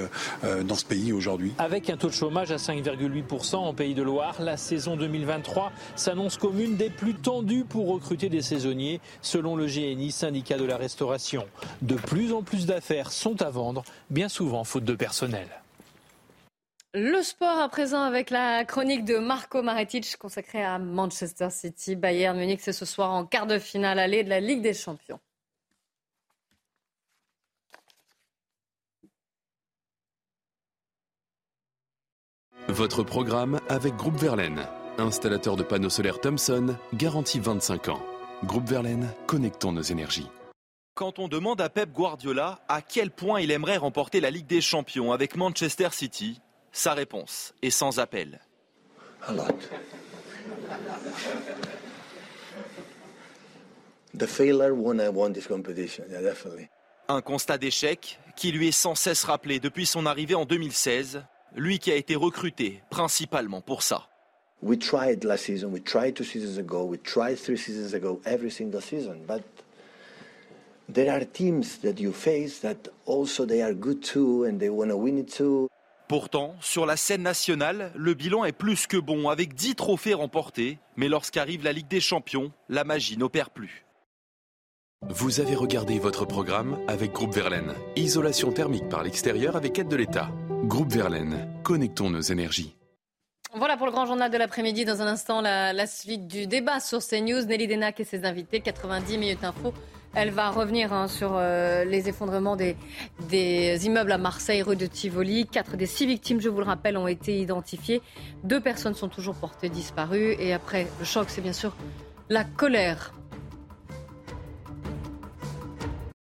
dans ce pays aujourd'hui. Avec un taux de chômage à 5,8% en Pays de Loire, la saison 2023 s'annonce comme une des plus tendues pour recruter des saisonniers, selon le GNI, syndicat de la restauration. De plus en plus d'affaires sont à vendre, bien souvent faute de personnel. Le sport à présent avec la chronique de Marco Maretic consacrée à Manchester City. Bayern Munich, c'est ce soir en quart de finale allée de la Ligue des Champions. Votre programme avec Groupe Verlaine, installateur de panneaux solaires Thomson, garantie 25 ans. Groupe Verlaine, connectons nos énergies. Quand on demande à Pep Guardiola à quel point il aimerait remporter la Ligue des Champions avec Manchester City, sa réponse est sans appel. Un constat d'échec qui lui est sans cesse rappelé depuis son arrivée en 2016, lui qui a été recruté principalement pour ça. We tried last season, we tried two seasons ago, we tried three seasons ago, every single season, but there are teams that you face that also they are good too and they want to win it too. Pourtant, sur la scène nationale, le bilan est plus que bon, avec 10 trophées remportés. Mais lorsqu'arrive la Ligue des Champions, la magie n'opère plus. Vous avez regardé votre programme avec Groupe Verlaine. Isolation thermique par l'extérieur avec aide de l'État. Groupe Verlaine, connectons nos énergies. Voilà pour le grand journal de l'après-midi. Dans un instant, la, suite du débat sur CNews. Nelly Denac et ses invités. 90 minutes info. Elle va revenir hein, sur euh, les effondrements des, des, immeubles à Marseille, rue de Tivoli. Quatre des six victimes, je vous le rappelle, ont été identifiées. Deux personnes sont toujours portées disparues. Et après le choc, c'est bien sûr la colère